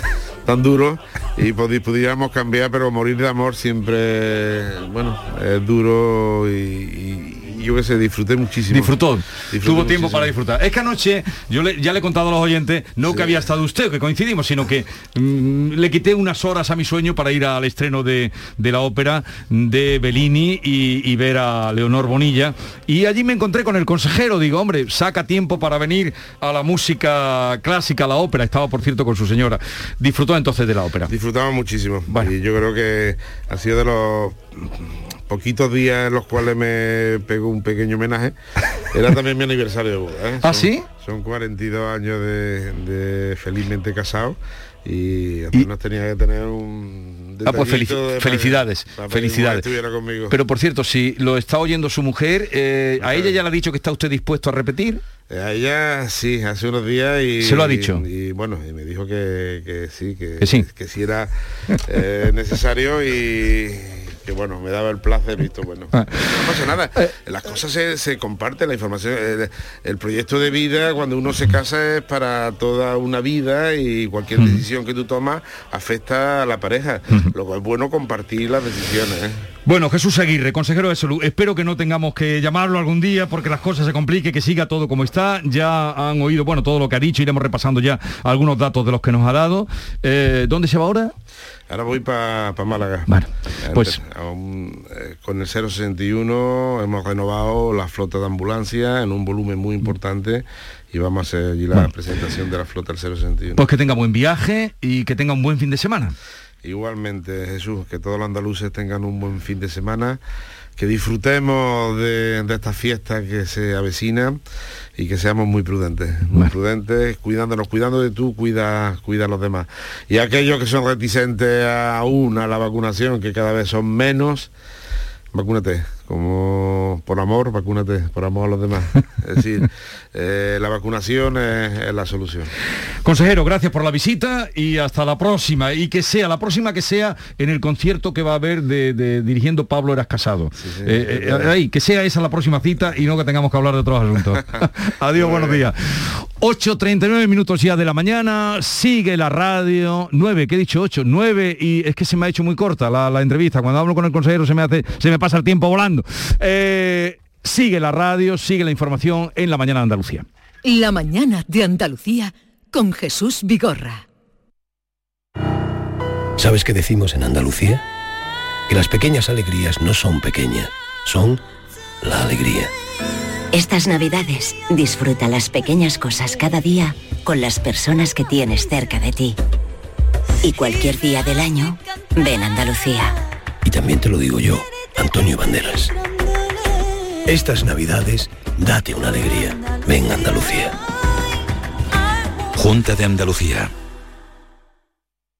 tan duro y pudi- pudiéramos cambiar, pero morir de amor siempre, bueno, es duro y- y yo que sé, disfruté muchísimo. Disfrutó, Disfruté tuvo tiempo muchísimo. para disfrutar. Es que anoche, yo le- ya le he contado a los oyentes, no que había estado usted, que coincidimos, sino que mm, le quité unas horas a mi sueño para ir al estreno de, de la ópera de Bellini y, y ver a Leonor Bonilla. Y allí me encontré con el consejero, digo, hombre, saca tiempo para venir a la música clásica, a la ópera. Estaba, por cierto, con su señora. Disfrutó entonces de la ópera. Disfrutaba muchísimo. Y yo creo que ha sido de los poquitos días en los cuales me pegó un pequeño homenaje. Era también mi aniversario de boda. ¿eh? ¿Ah, Son- sí? Son 42 años de, de felizmente casado y apenas tenía que tener un Ah, pues felici- detallito de- felicidades, para que felicidades. estuviera conmigo. Pero por cierto, si lo está oyendo su mujer, eh, ¿a ella ya le ha dicho que está usted dispuesto a repetir? Eh, A ella sí, hace unos días y... ¿Se lo ha dicho? Y, bueno, y me dijo que, que sí, que, Que sí. que sí era eh, necesario y que bueno, me daba el placer, visto bueno. Ah. No pasa nada, Eh. las cosas se, se comparten, la información, el, el proyecto de vida cuando uno se casa es para toda una vida y cualquier decisión que tú tomas afecta a la pareja. Lo cual es bueno compartir las decisiones. ¿eh? Bueno, Jesús Aguirre, consejero de salud, espero que no tengamos que llamarlo algún día porque las cosas se compliquen, que siga todo como está. Ya han oído, bueno, todo lo que ha dicho, iremos repasando ya algunos datos de los que nos ha dado. Eh, ¿Dónde se va ahora? Ahora voy para Málaga. Bueno, pues- eh, con el 061 hemos renovado la flota de ambulancia en un volumen muy importante y vamos a hacer allí la presentación de la flota del 061. Pues que tenga buen viaje y que tenga un buen fin de semana. Igualmente, Jesús, que todos los andaluces tengan un buen fin de semana, que disfrutemos de, de esta fiesta que se avecina y que seamos muy prudentes, muy prudentes, cuidándonos, cuidando de tú, cuida, cuida a los demás. Y aquellos que son reticentes aún a la vacunación, que cada vez son menos, vacúnate, como por amor, vacúnate, por amor a los demás. Es decir, eh, la vacunación es, es la solución. Consejero, gracias por la visita y hasta la próxima. Y que sea, la próxima que sea en el concierto que va a haber de, de- dirigiendo Pablo Eras Casado. Eh, eh, ahí, que sea esa la próxima cita y no que tengamos que hablar de otros asuntos. Adiós, buenos días. 8.39 minutos ya de la mañana, sigue la radio, 9, ¿qué he dicho? 8, 9 y es que se me ha hecho muy corta la, la entrevista. Cuando hablo con el consejero se me hace, se me pasa el tiempo volando. Eh, sigue la radio, sigue la información en la mañana de Andalucía. La mañana de Andalucía con Jesús Vigorra. ¿Sabes qué decimos en Andalucía? Que las pequeñas alegrías no son pequeñas, son la alegría. Estas navidades disfruta las pequeñas cosas cada día con las personas que tienes cerca de ti. Y cualquier día del año, ven a Andalucía. Y también te lo digo yo, Antonio Banderas. Estas navidades, date una alegría. Ven a Andalucía. Junta de Andalucía.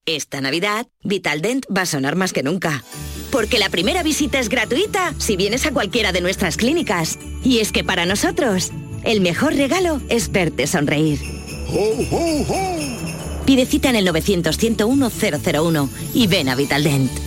Esta Navidad, Vitaldent va a sonar más que nunca. Porque la primera visita es gratuita si vienes a cualquiera de nuestras clínicas. Y es que para nosotros, el mejor regalo es verte sonreír. Pide cita en el 900-101-001 y ven a Vitaldent.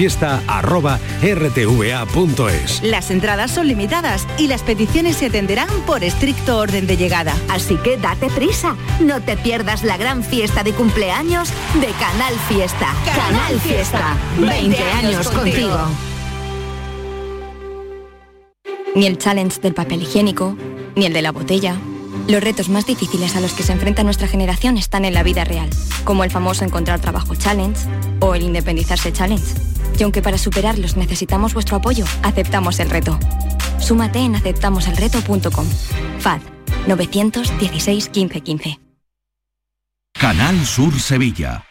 canalfiesta.rtva.es. Las entradas son limitadas y las peticiones se atenderán por estricto orden de llegada. Así que date prisa, no te pierdas la gran fiesta de cumpleaños de Canal Fiesta. Canal Fiesta, 20 años contigo. Ni el challenge del papel higiénico, ni el de la botella. Los retos más difíciles a los que se enfrenta nuestra generación están en la vida real, como el famoso encontrar trabajo challenge o el independizarse challenge. Y aunque para superarlos necesitamos vuestro apoyo, aceptamos el reto. Súmate en aceptamoselreto.com. FAD 916 15 15. Canal Sur Sevilla.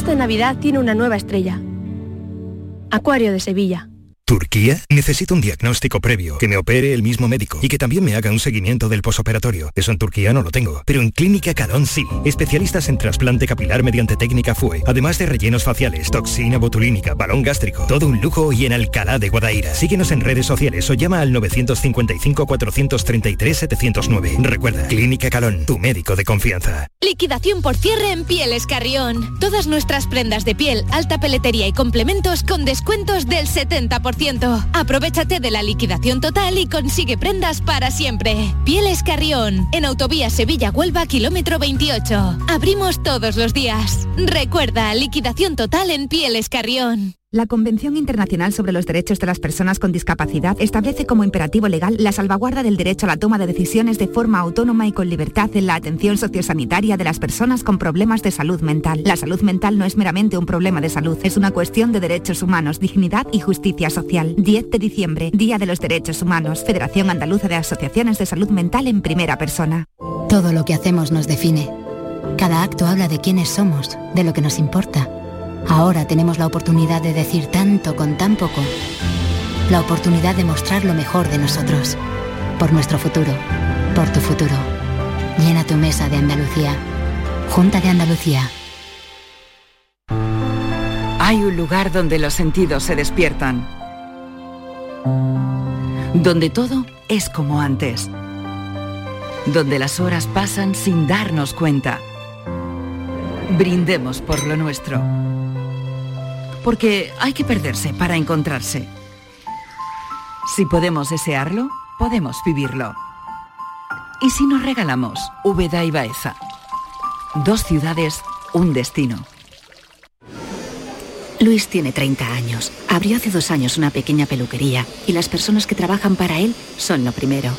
Esta Navidad tiene una nueva estrella. Acuario de Sevilla. ¿Turquía? Necesito un diagnóstico previo, que me opere el mismo médico y que también me haga un seguimiento del posoperatorio. Eso en Turquía no lo tengo, pero en Clínica Calón sí. Especialistas en trasplante capilar mediante técnica FUE, además de rellenos faciales, toxina botulínica, balón gástrico, todo un lujo y en Alcalá de Guadaira. Síguenos en redes sociales o llama al 955-433-709. Recuerda, Clínica Calón, tu médico de confianza. Liquidación por cierre en Pieles Carrión. Todas nuestras prendas de piel, alta peletería y complementos con descuentos del 70%. Aprovechate de la liquidación total y consigue prendas para siempre. Pieles Carrión, en Autovía Sevilla-Huelva, kilómetro 28. Abrimos todos los días. Recuerda, liquidación total en Pieles Carrión. La Convención Internacional sobre los Derechos de las Personas con Discapacidad establece como imperativo legal la salvaguarda del derecho a la toma de decisiones de forma autónoma y con libertad en la atención sociosanitaria de las personas con problemas de salud mental. La salud mental no es meramente un problema de salud, es una cuestión de derechos humanos, dignidad y justicia social. 10 de diciembre, Día de los Derechos Humanos, Federación Andaluza de Asociaciones de Salud Mental en primera persona. Todo lo que hacemos nos define. Cada acto habla de quiénes somos, de lo que nos importa. Ahora tenemos la oportunidad de decir tanto con tan poco. La oportunidad de mostrar lo mejor de nosotros. Por nuestro futuro. Por tu futuro. Llena tu mesa de Andalucía. Junta de Andalucía. Hay un lugar donde los sentidos se despiertan. Donde todo es como antes. Donde las horas pasan sin darnos cuenta. Brindemos por lo nuestro. Porque hay que perderse para encontrarse. Si podemos desearlo, podemos vivirlo. ¿Y si nos regalamos Úbeda y Baeza? Dos ciudades, un destino. Luis tiene 30 años. Abrió hace dos años una pequeña peluquería y las personas que trabajan para él son lo primero.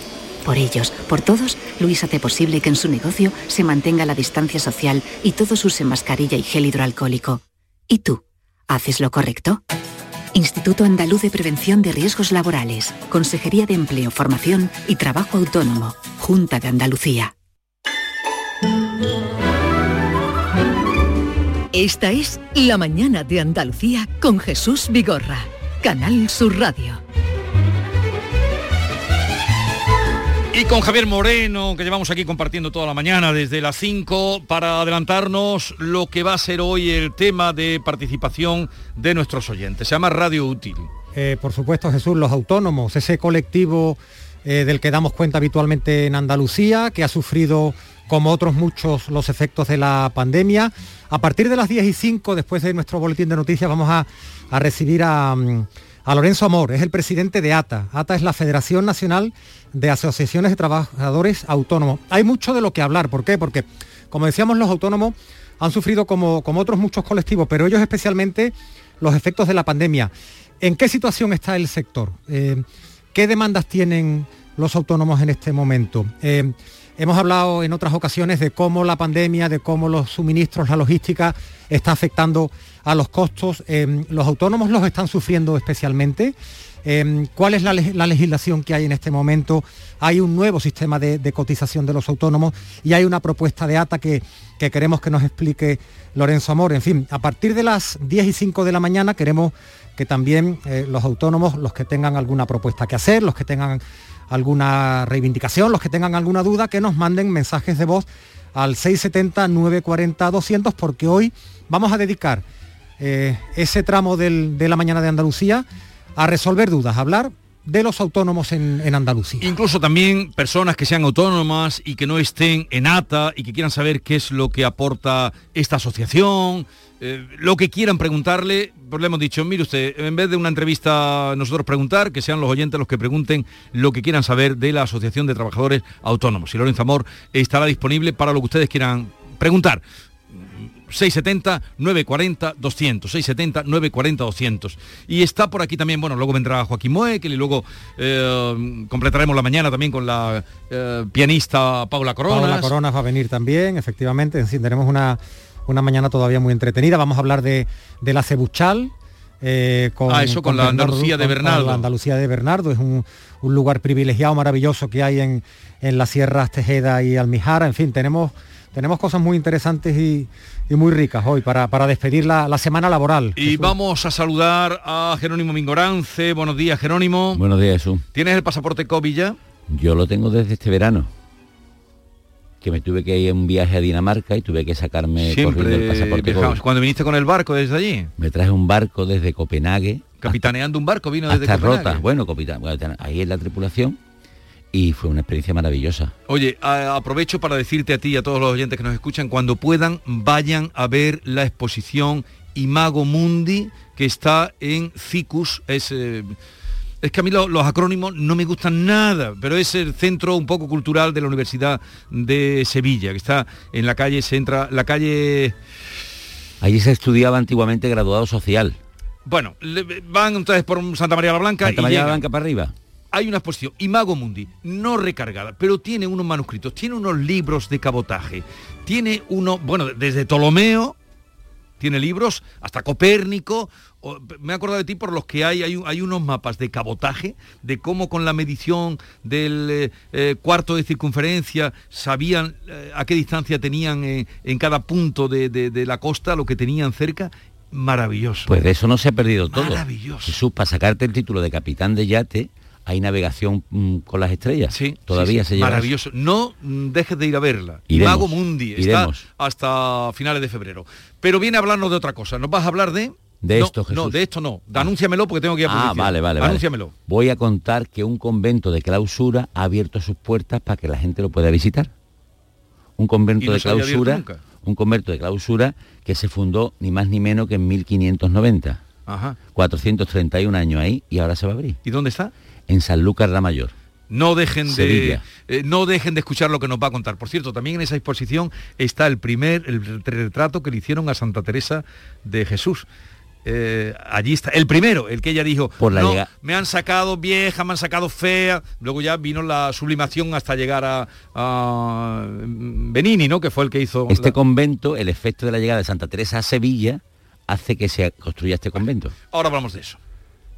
Por ellos, por todos, Luis hace posible que en su negocio se mantenga la distancia social y todos usen mascarilla y gel hidroalcohólico. ¿Y tú? ¿Haces lo correcto? Instituto Andaluz de Prevención de Riesgos Laborales, Consejería de Empleo, Formación y Trabajo Autónomo, Junta de Andalucía. Esta es La Mañana de Andalucía con Jesús Vigorra, Canal Sur Radio. Y con Javier Moreno, que llevamos aquí compartiendo toda la mañana desde las 5, para adelantarnos lo que va a ser hoy el tema de participación de nuestros oyentes. Se llama Radio Útil. Eh, por supuesto, Jesús, los autónomos, ese colectivo eh, del que damos cuenta habitualmente en Andalucía, que ha sufrido, como otros muchos, los efectos de la pandemia. A partir de las 10 y 5, después de nuestro boletín de noticias, vamos a, a recibir a, mm, a Lorenzo Amor, es el presidente de ATA. ATA es la Federación Nacional de Asociaciones de Trabajadores Autónomos. Hay mucho de lo que hablar, ¿por qué? Porque, como decíamos, los autónomos han sufrido como, como otros muchos colectivos, pero ellos especialmente los efectos de la pandemia. ¿En qué situación está el sector? Eh, ¿Qué demandas tienen los autónomos en este momento? Eh, hemos hablado en otras ocasiones de cómo la pandemia, de cómo los suministros, la logística está afectando a los costos. Eh, los autónomos los están sufriendo especialmente. ¿Cuál es la, legislación que hay en este momento? Hay un nuevo sistema de, cotización de los autónomos y hay una propuesta de ATA que, que, queremos que nos explique Lorenzo Amor. En fin, a partir de las 10 y 5 de la mañana queremos que también eh, los autónomos, los que tengan alguna propuesta que hacer, los que tengan alguna reivindicación, los que tengan alguna duda, que nos manden mensajes de voz al 670-940-200, porque hoy vamos a dedicar eh, ese tramo de la mañana de Andalucía a resolver dudas, a hablar de los autónomos en, en, Andalucía. Incluso también personas que sean autónomas y que no estén en ATA y que quieran saber qué es lo que aporta esta asociación, eh, lo que quieran preguntarle, pues le hemos dicho, mire usted, en vez de una entrevista nosotros preguntar, que sean los oyentes los que pregunten lo que quieran saber de la Asociación de Trabajadores Autónomos. Y Lorenzo Amor estará disponible para lo que ustedes quieran preguntar. 670 940 200 670 940 200 y está por aquí también bueno luego vendrá Joaquín Moekel y luego eh, completaremos la mañana también con la eh, pianista Paula Coronas Paula Coronas va a venir también efectivamente encenderemos una una mañana todavía muy entretenida. Vamos a hablar de, la cebuchal. Eh, con, ah, eso con, la Andalucía de Bernardo. la Andalucía de Bernardo es un, lugar privilegiado, maravilloso que hay en, en las sierras Tejeda y Almijara. En fin, tenemos, tenemos cosas muy interesantes y, muy ricas hoy para, para despedir la, semana laboral. Y vamos a saludar a Jerónimo Mingorance. Buenos días, Jerónimo. Buenos días, Jesús. ¿Tienes el pasaporte COVID ya? Yo lo tengo desde este verano que me tuve que ir en un viaje a Dinamarca y tuve que sacarme Siempre el pasaporte. Cuando viniste con el barco desde allí. Me traje un barco desde Copenhague. Capitaneando un barco vino desde Copenhague. Rota. Bueno, capitán, ahí en la tripulación y fue una experiencia maravillosa. Oye, aprovecho para decirte a ti y a todos los oyentes que nos escuchan, cuando puedan, vayan a ver la exposición Imago Mundi que está en Cicus, es... Eh, es que a mí los acrónimos no me gustan nada, pero es el centro un poco cultural de la Universidad de Sevilla, que está en la calle, se entra, la calle... Allí se estudiaba antiguamente graduado social. Bueno, van entonces por Santa María la Blanca Santa María la Blanca para arriba. Hay una exposición, Imago Mundi, no recargada, pero tiene unos manuscritos, tiene unos libros de cabotaje, tiene uno, bueno, desde Ptolomeo, tiene libros, hasta Copérnico, me he acordado de ti por los que hay, hay, unos mapas de cabotaje, de cómo con la medición del eh, eh, cuarto de circunferencia sabían eh, a qué distancia tenían en cada punto de, la costa, lo que tenían cerca. Maravilloso. Pues de eso no se ha perdido todo. Maravilloso. Jesús, para sacarte el título de capitán de yate, hay navegación mm, con las estrellas. Sí, todavía se lleva. Maravilloso. No mm, dejes de ir a verla. Mago Mundi está hasta finales de febrero. Pero viene a hablarnos de otra cosa. Nos vas a hablar de de esto, Jesús. No, de esto no. Ah. Anúnciamelo porque tengo que ir a Ah, vale, vale. Anúnciamelo. Voy a contar que un convento de clausura ha abierto sus puertas para que la gente lo pueda visitar. Un convento de clausura, un convento de clausura que se fundó ni más ni menos que en 1590. Ajá. 431 años ahí y ahora se va a abrir. ¿Y dónde está? En San Lucas la Mayor. No dejen, de, eh, no dejen de escuchar lo que nos va a contar. Por cierto, también en esa exposición está el primer el retrato que le hicieron a Santa Teresa de Jesús. Eh, allí está, el primero, el que ella dijo, Por la me han sacado vieja, me han sacado fea, luego ya vino la sublimación hasta llegar a, Benini, ¿no? Que fue el que hizo... Este convento, el efecto de la llegada de Santa Teresa a Sevilla, hace que se construya este convento. Ahora hablamos de eso.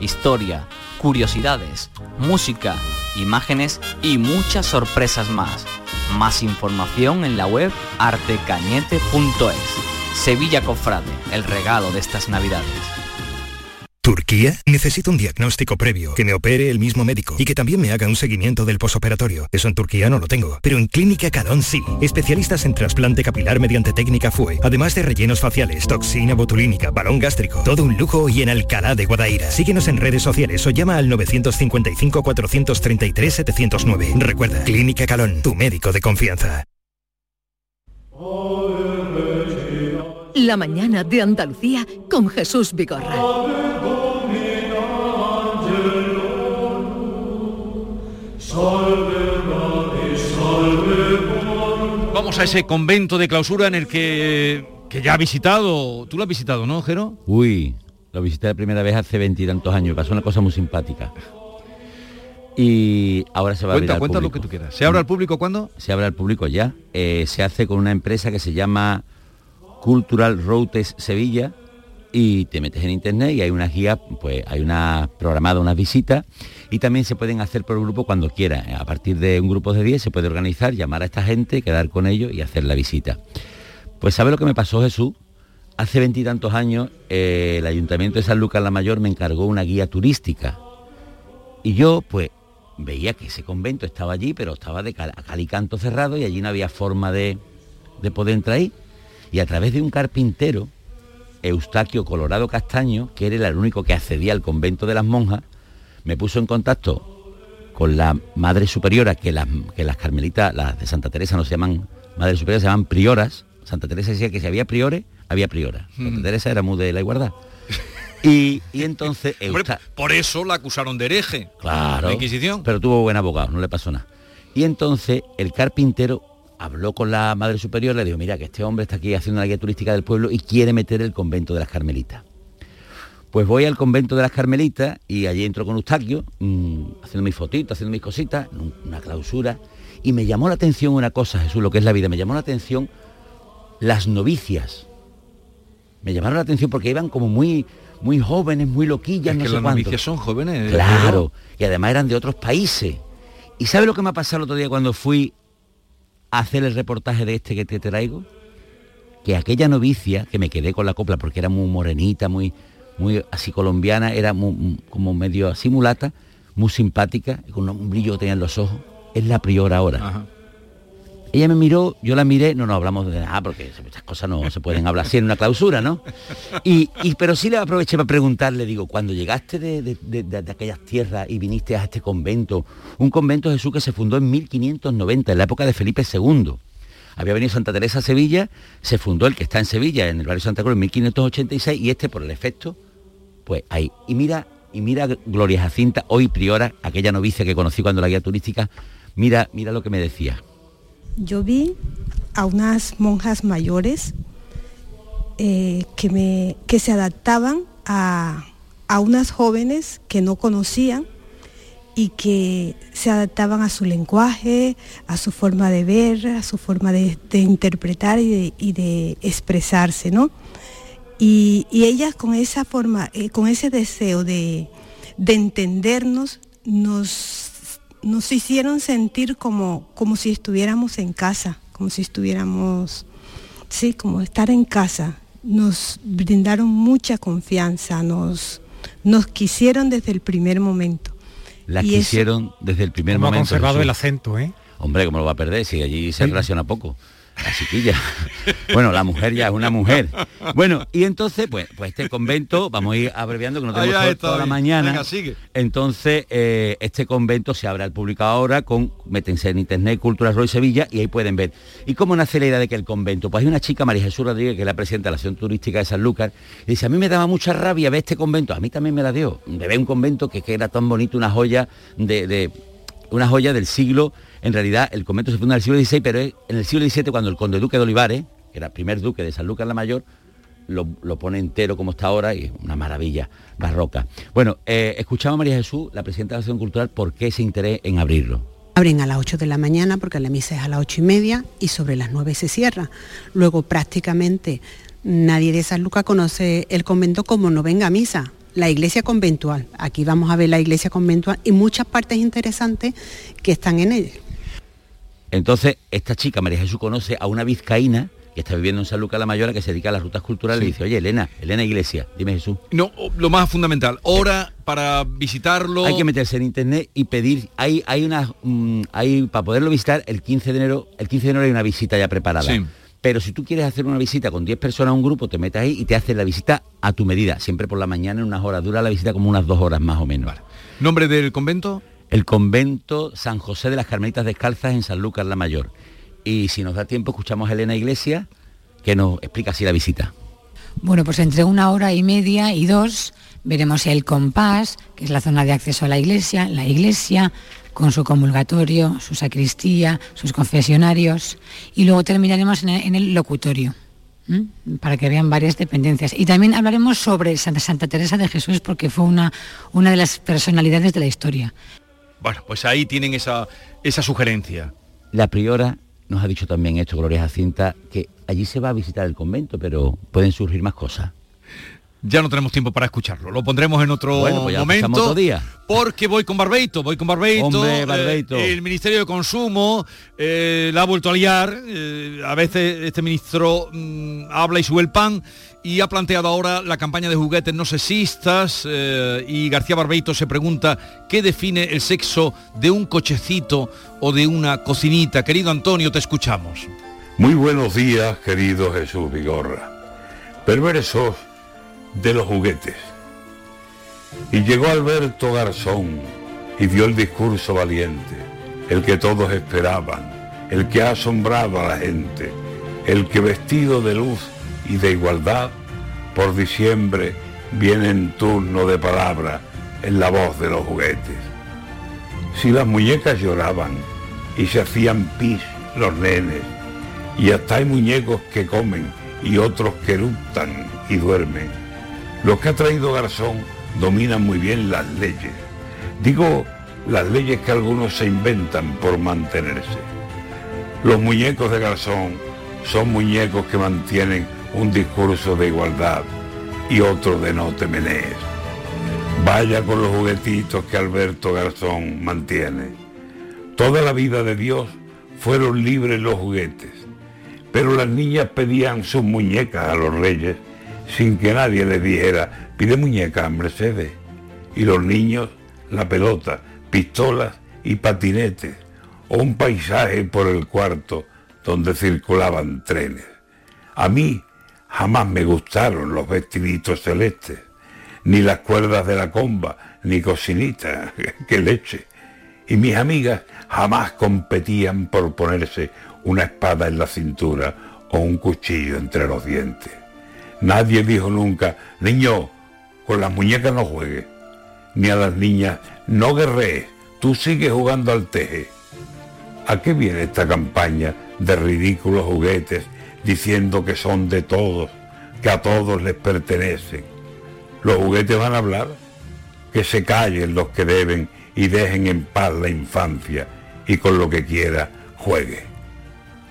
historia, curiosidades, música, imágenes y muchas sorpresas más. Más información en la web artecañete.es. Sevilla Cofrade, el regalo de estas navidades. ¿Turquía? Necesito un diagnóstico previo, que me opere el mismo médico y que también me haga un seguimiento del posoperatorio. Eso en Turquía no lo tengo, pero en Clínica Calón sí. Especialistas en trasplante capilar mediante técnica FUE, además de rellenos faciales, toxina botulínica, balón gástrico, todo un lujo y en Alcalá de Guadaira. Síguenos en redes sociales o llama al 955 433 709. Recuerda, Clínica Calón, tu médico de confianza. La mañana de Andalucía con Jesús Vigorra. Vamos a ese convento de clausura en el que, que ya ha visitado. Tú lo has visitado, ¿no, Jero? Uy, lo visité la primera vez hace veintitantos años. Pasó una cosa muy simpática. Y ahora se va Cuenta, a abrir al cuenta lo que tú quieras. ¿Se abre al público cuándo? Se abre al público ya. Eh, se hace con una empresa que se llama Cultural Routes Sevilla y te metes en internet y hay una guía, pues hay una programada unas visitas y también se pueden hacer por grupo cuando quiera. A partir de un grupo de 10 se puede organizar, llamar a esta gente, quedar con ellos y hacer la visita. Pues ¿sabe lo que me pasó Jesús? Hace veintitantos años eh, el Ayuntamiento de San Lucas la Mayor me encargó una guía turística y yo pues veía que ese convento estaba allí, pero estaba de cal y canto cerrado y allí no había forma de, de poder entrar ahí. Y a través de un carpintero, Eustaquio Colorado Castaño, que era el único que accedía al convento de las monjas, me puso en contacto con la madre superiora, que las, que las carmelitas, las de Santa Teresa no se llaman madre superiora, se llaman prioras. Santa Teresa decía que si había priores, había priora. Santa Mm. Teresa era muy de la igualdad. Y, y entonces Hombre, Eusta- por eso la acusaron de hereje. Claro. La Inquisición. Pero tuvo buen abogado, no le pasó nada. Y entonces el carpintero habló con la madre superior, le dijo, mira, que este hombre está aquí haciendo una guía turística del pueblo y quiere meter el convento de las Carmelitas. Pues voy al convento de las Carmelitas y allí entro con Eustaquio, mm, haciendo mis fotitos, haciendo mis cositas, un- una clausura. Y me llamó la atención una cosa, Jesús, lo que es la vida, me llamó la atención las novicias. Me llamaron la atención porque iban como muy, muy jóvenes, muy loquillas, Es no que sé las cuánto. novicias son jóvenes. Claro, y además eran de otros países. ¿Y sabe lo que me ha pasado el otro día cuando fui hacer el reportaje de este que te traigo? Que aquella novicia, que me quedé con la copla porque era muy morenita, muy, muy así colombiana, era como medio así mulata, muy simpática, con un brillo que tenía en los ojos, es la priora ahora. Ella me miró, yo la miré, no nos hablamos de nada porque estas cosas no se pueden hablar así en una clausura, ¿no? Y, y- pero sí le aproveché para preguntarle, digo, cuando llegaste de, de- de- de- de aquellas tierras y viniste a este convento, un convento Jesús que se fundó en 1590, en la época de Felipe II. Había venido Santa Teresa a Sevilla, se fundó el que está en Sevilla, en el barrio Santa Cruz, en 1586, y este por el efecto, pues ahí. Y mira, y mira Gloria Jacinta, hoy priora, aquella novicia que conocí cuando la guía turística, mira, mira lo que me decía. Yo vi a unas monjas mayores eh, que, me, que se adaptaban a, a unas jóvenes que no conocían y que se adaptaban a su lenguaje, a su forma de ver, a su forma de, de interpretar y de, y de expresarse, ¿no? Y, y ellas con esa forma, eh, con ese deseo de, de entendernos, nos, nos hicieron sentir como, como si estuviéramos en casa, como si estuviéramos, sí, como estar en casa. Nos brindaron mucha confianza, nos, nos quisieron desde el primer momento. La Y eso- quisieron desde el primer Cómo ha momento. conservado Jesús. el acento, ¿eh? Hombre, ¿cómo lo va a perder? Si allí se Sí. relaciona poco. La chiquilla. bueno, la mujer ya es una mujer. Bueno, y entonces, pues, pues este convento, vamos a ir abreviando que no tenemos toda, la mañana. Entonces, eh, este convento se abre al público ahora con, métense en internet, Cultura Roy Sevilla, y ahí pueden ver. ¿Y cómo nace la idea de que el convento? Pues hay una chica, María Jesús Rodríguez, que es la presidenta de la Acción Turística de San Lucas, y dice, a mí me daba mucha rabia ver este convento, a mí también me la dio, de ver un convento que, era tan bonito, una joya de una joya del siglo en realidad el convento se funda en el siglo XVI, pero en el siglo XVII cuando el conde duque de Olivares, que era primer duque de San Lucas la Mayor, lo, pone entero como está ahora y una maravilla barroca. Bueno, eh, escuchamos a María Jesús, la presidenta de la Acción Cultural, por qué ese interés en abrirlo. Abren a las 8 de la mañana porque la misa es a las 8 y media y sobre las 9 se cierra. Luego prácticamente nadie de San Lucas conoce el convento como no venga a misa la iglesia conventual. Aquí vamos a ver la iglesia conventual y muchas partes interesantes que están en ella. Entonces, esta chica, María Jesús, conoce a una vizcaína que está viviendo en San Lucas la Mayora, que se dedica a las rutas culturales, y dice, oye, Elena, Elena Iglesia, dime Jesús. No, lo más fundamental, hora para visitarlo. Hay que meterse en internet y pedir, hay, hay una, mm, hay, para poderlo visitar, el 15 de enero, el 15 de enero hay una visita ya preparada. Pero si tú quieres hacer una visita con 10 personas a un grupo, te metes ahí y te haces la visita a tu medida, siempre por la mañana en unas horas, dura la visita como unas dos horas más o menos. ¿Nombre del convento? El convento San José de las Carmelitas Descalzas en San Lucas la Mayor. Y si nos da tiempo, escuchamos a Elena Iglesias, que nos explica así la visita. Bueno, pues entre una hora y media y dos veremos el compás, que es la zona de acceso a la iglesia, la iglesia con su comulgatorio, su sacristía, sus confesionarios, y luego terminaremos en el, locutorio para que vean varias dependencias. Y también hablaremos sobre Santa, Santa Teresa de Jesús, porque fue una, una de las personalidades de la historia. Bueno, pues ahí tienen esa, esa sugerencia. La priora nos ha dicho también esto, Gloria Jacinta, que allí se va a visitar el convento, pero pueden surgir más cosas. Ya no tenemos tiempo para escucharlo, lo pondremos en otro pues momento. día. Porque voy con Barbeito, voy con Barbeito. Eh, el Ministerio de Consumo eh, la ha vuelto a liar. Eh, a veces este ministro mm, habla y sube el pan y ha planteado ahora la campaña de juguetes no sexistas eh, y García Barbeito se pregunta qué define el sexo de un cochecito o de una cocinita. Querido Antonio, te escuchamos. Muy buenos días, querido Jesús Vigorra. Perversos de los juguetes. Y llegó Alberto Garzón y dio el discurso valiente, el que todos esperaban, el que ha asombrado a la gente, el que vestido de luz y de igualdad, por diciembre viene en turno de palabra en la voz de los juguetes. Si las muñecas lloraban y se hacían pis los nenes, y hasta hay muñecos que comen y otros que eructan y duermen, los que ha traído Garzón dominan muy bien las leyes. Digo, las leyes que algunos se inventan por mantenerse. Los muñecos de Garzón son muñecos que mantienen un discurso de igualdad y otro de no te menees. Vaya con los juguetitos que Alberto Garzón mantiene. Toda la vida de Dios fueron libres los juguetes, pero las niñas pedían sus muñecas a los reyes sin que nadie les dijera, pide muñeca, Mercedes. Y los niños, la pelota, pistolas y patinetes, o un paisaje por el cuarto donde circulaban trenes. A mí Jamás me gustaron los vestiditos celestes, ni las cuerdas de la comba, ni cocinita, qué leche. Y mis amigas jamás competían por ponerse una espada en la cintura o un cuchillo entre los dientes. Nadie dijo nunca, niño, con las muñecas no juegues, ni a las niñas, no guerrees, tú sigues jugando al teje. ¿A qué viene esta campaña de ridículos juguetes diciendo que son de todos, que a todos les pertenecen. Los juguetes van a hablar, que se callen los que deben y dejen en paz la infancia y con lo que quiera juegue.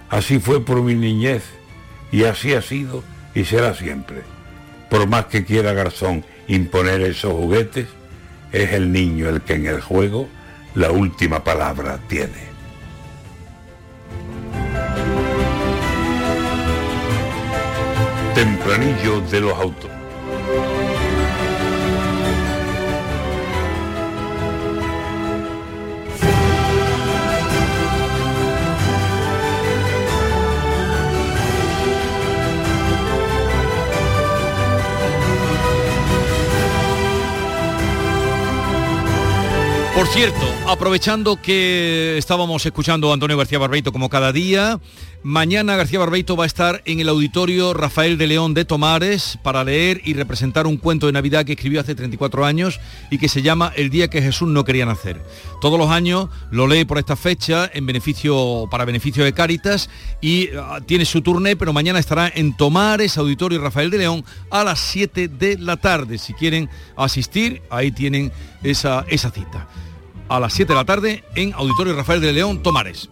Así fue por mi niñez y así ha sido y será siempre. Por más que quiera Garzón imponer esos juguetes, es el niño el que en el juego la última palabra tiene. Tempranillo de los autos. Por cierto, aprovechando que estábamos escuchando a Antonio García Barbeito como cada día, mañana García Barbeito va a estar en el auditorio Rafael de León de Tomares para leer y representar un cuento de Navidad que escribió hace 34 años y que se llama El día que Jesús no quería nacer. Todos los años lo lee por esta fecha en beneficio para beneficio de Cáritas y ah, tiene su turné, pero mañana estará en Tomares, auditorio Rafael de León a las 7 de la tarde. Si quieren asistir, ahí tienen esa, esa cita a las 7 de la tarde en Auditorio Rafael de León Tomares.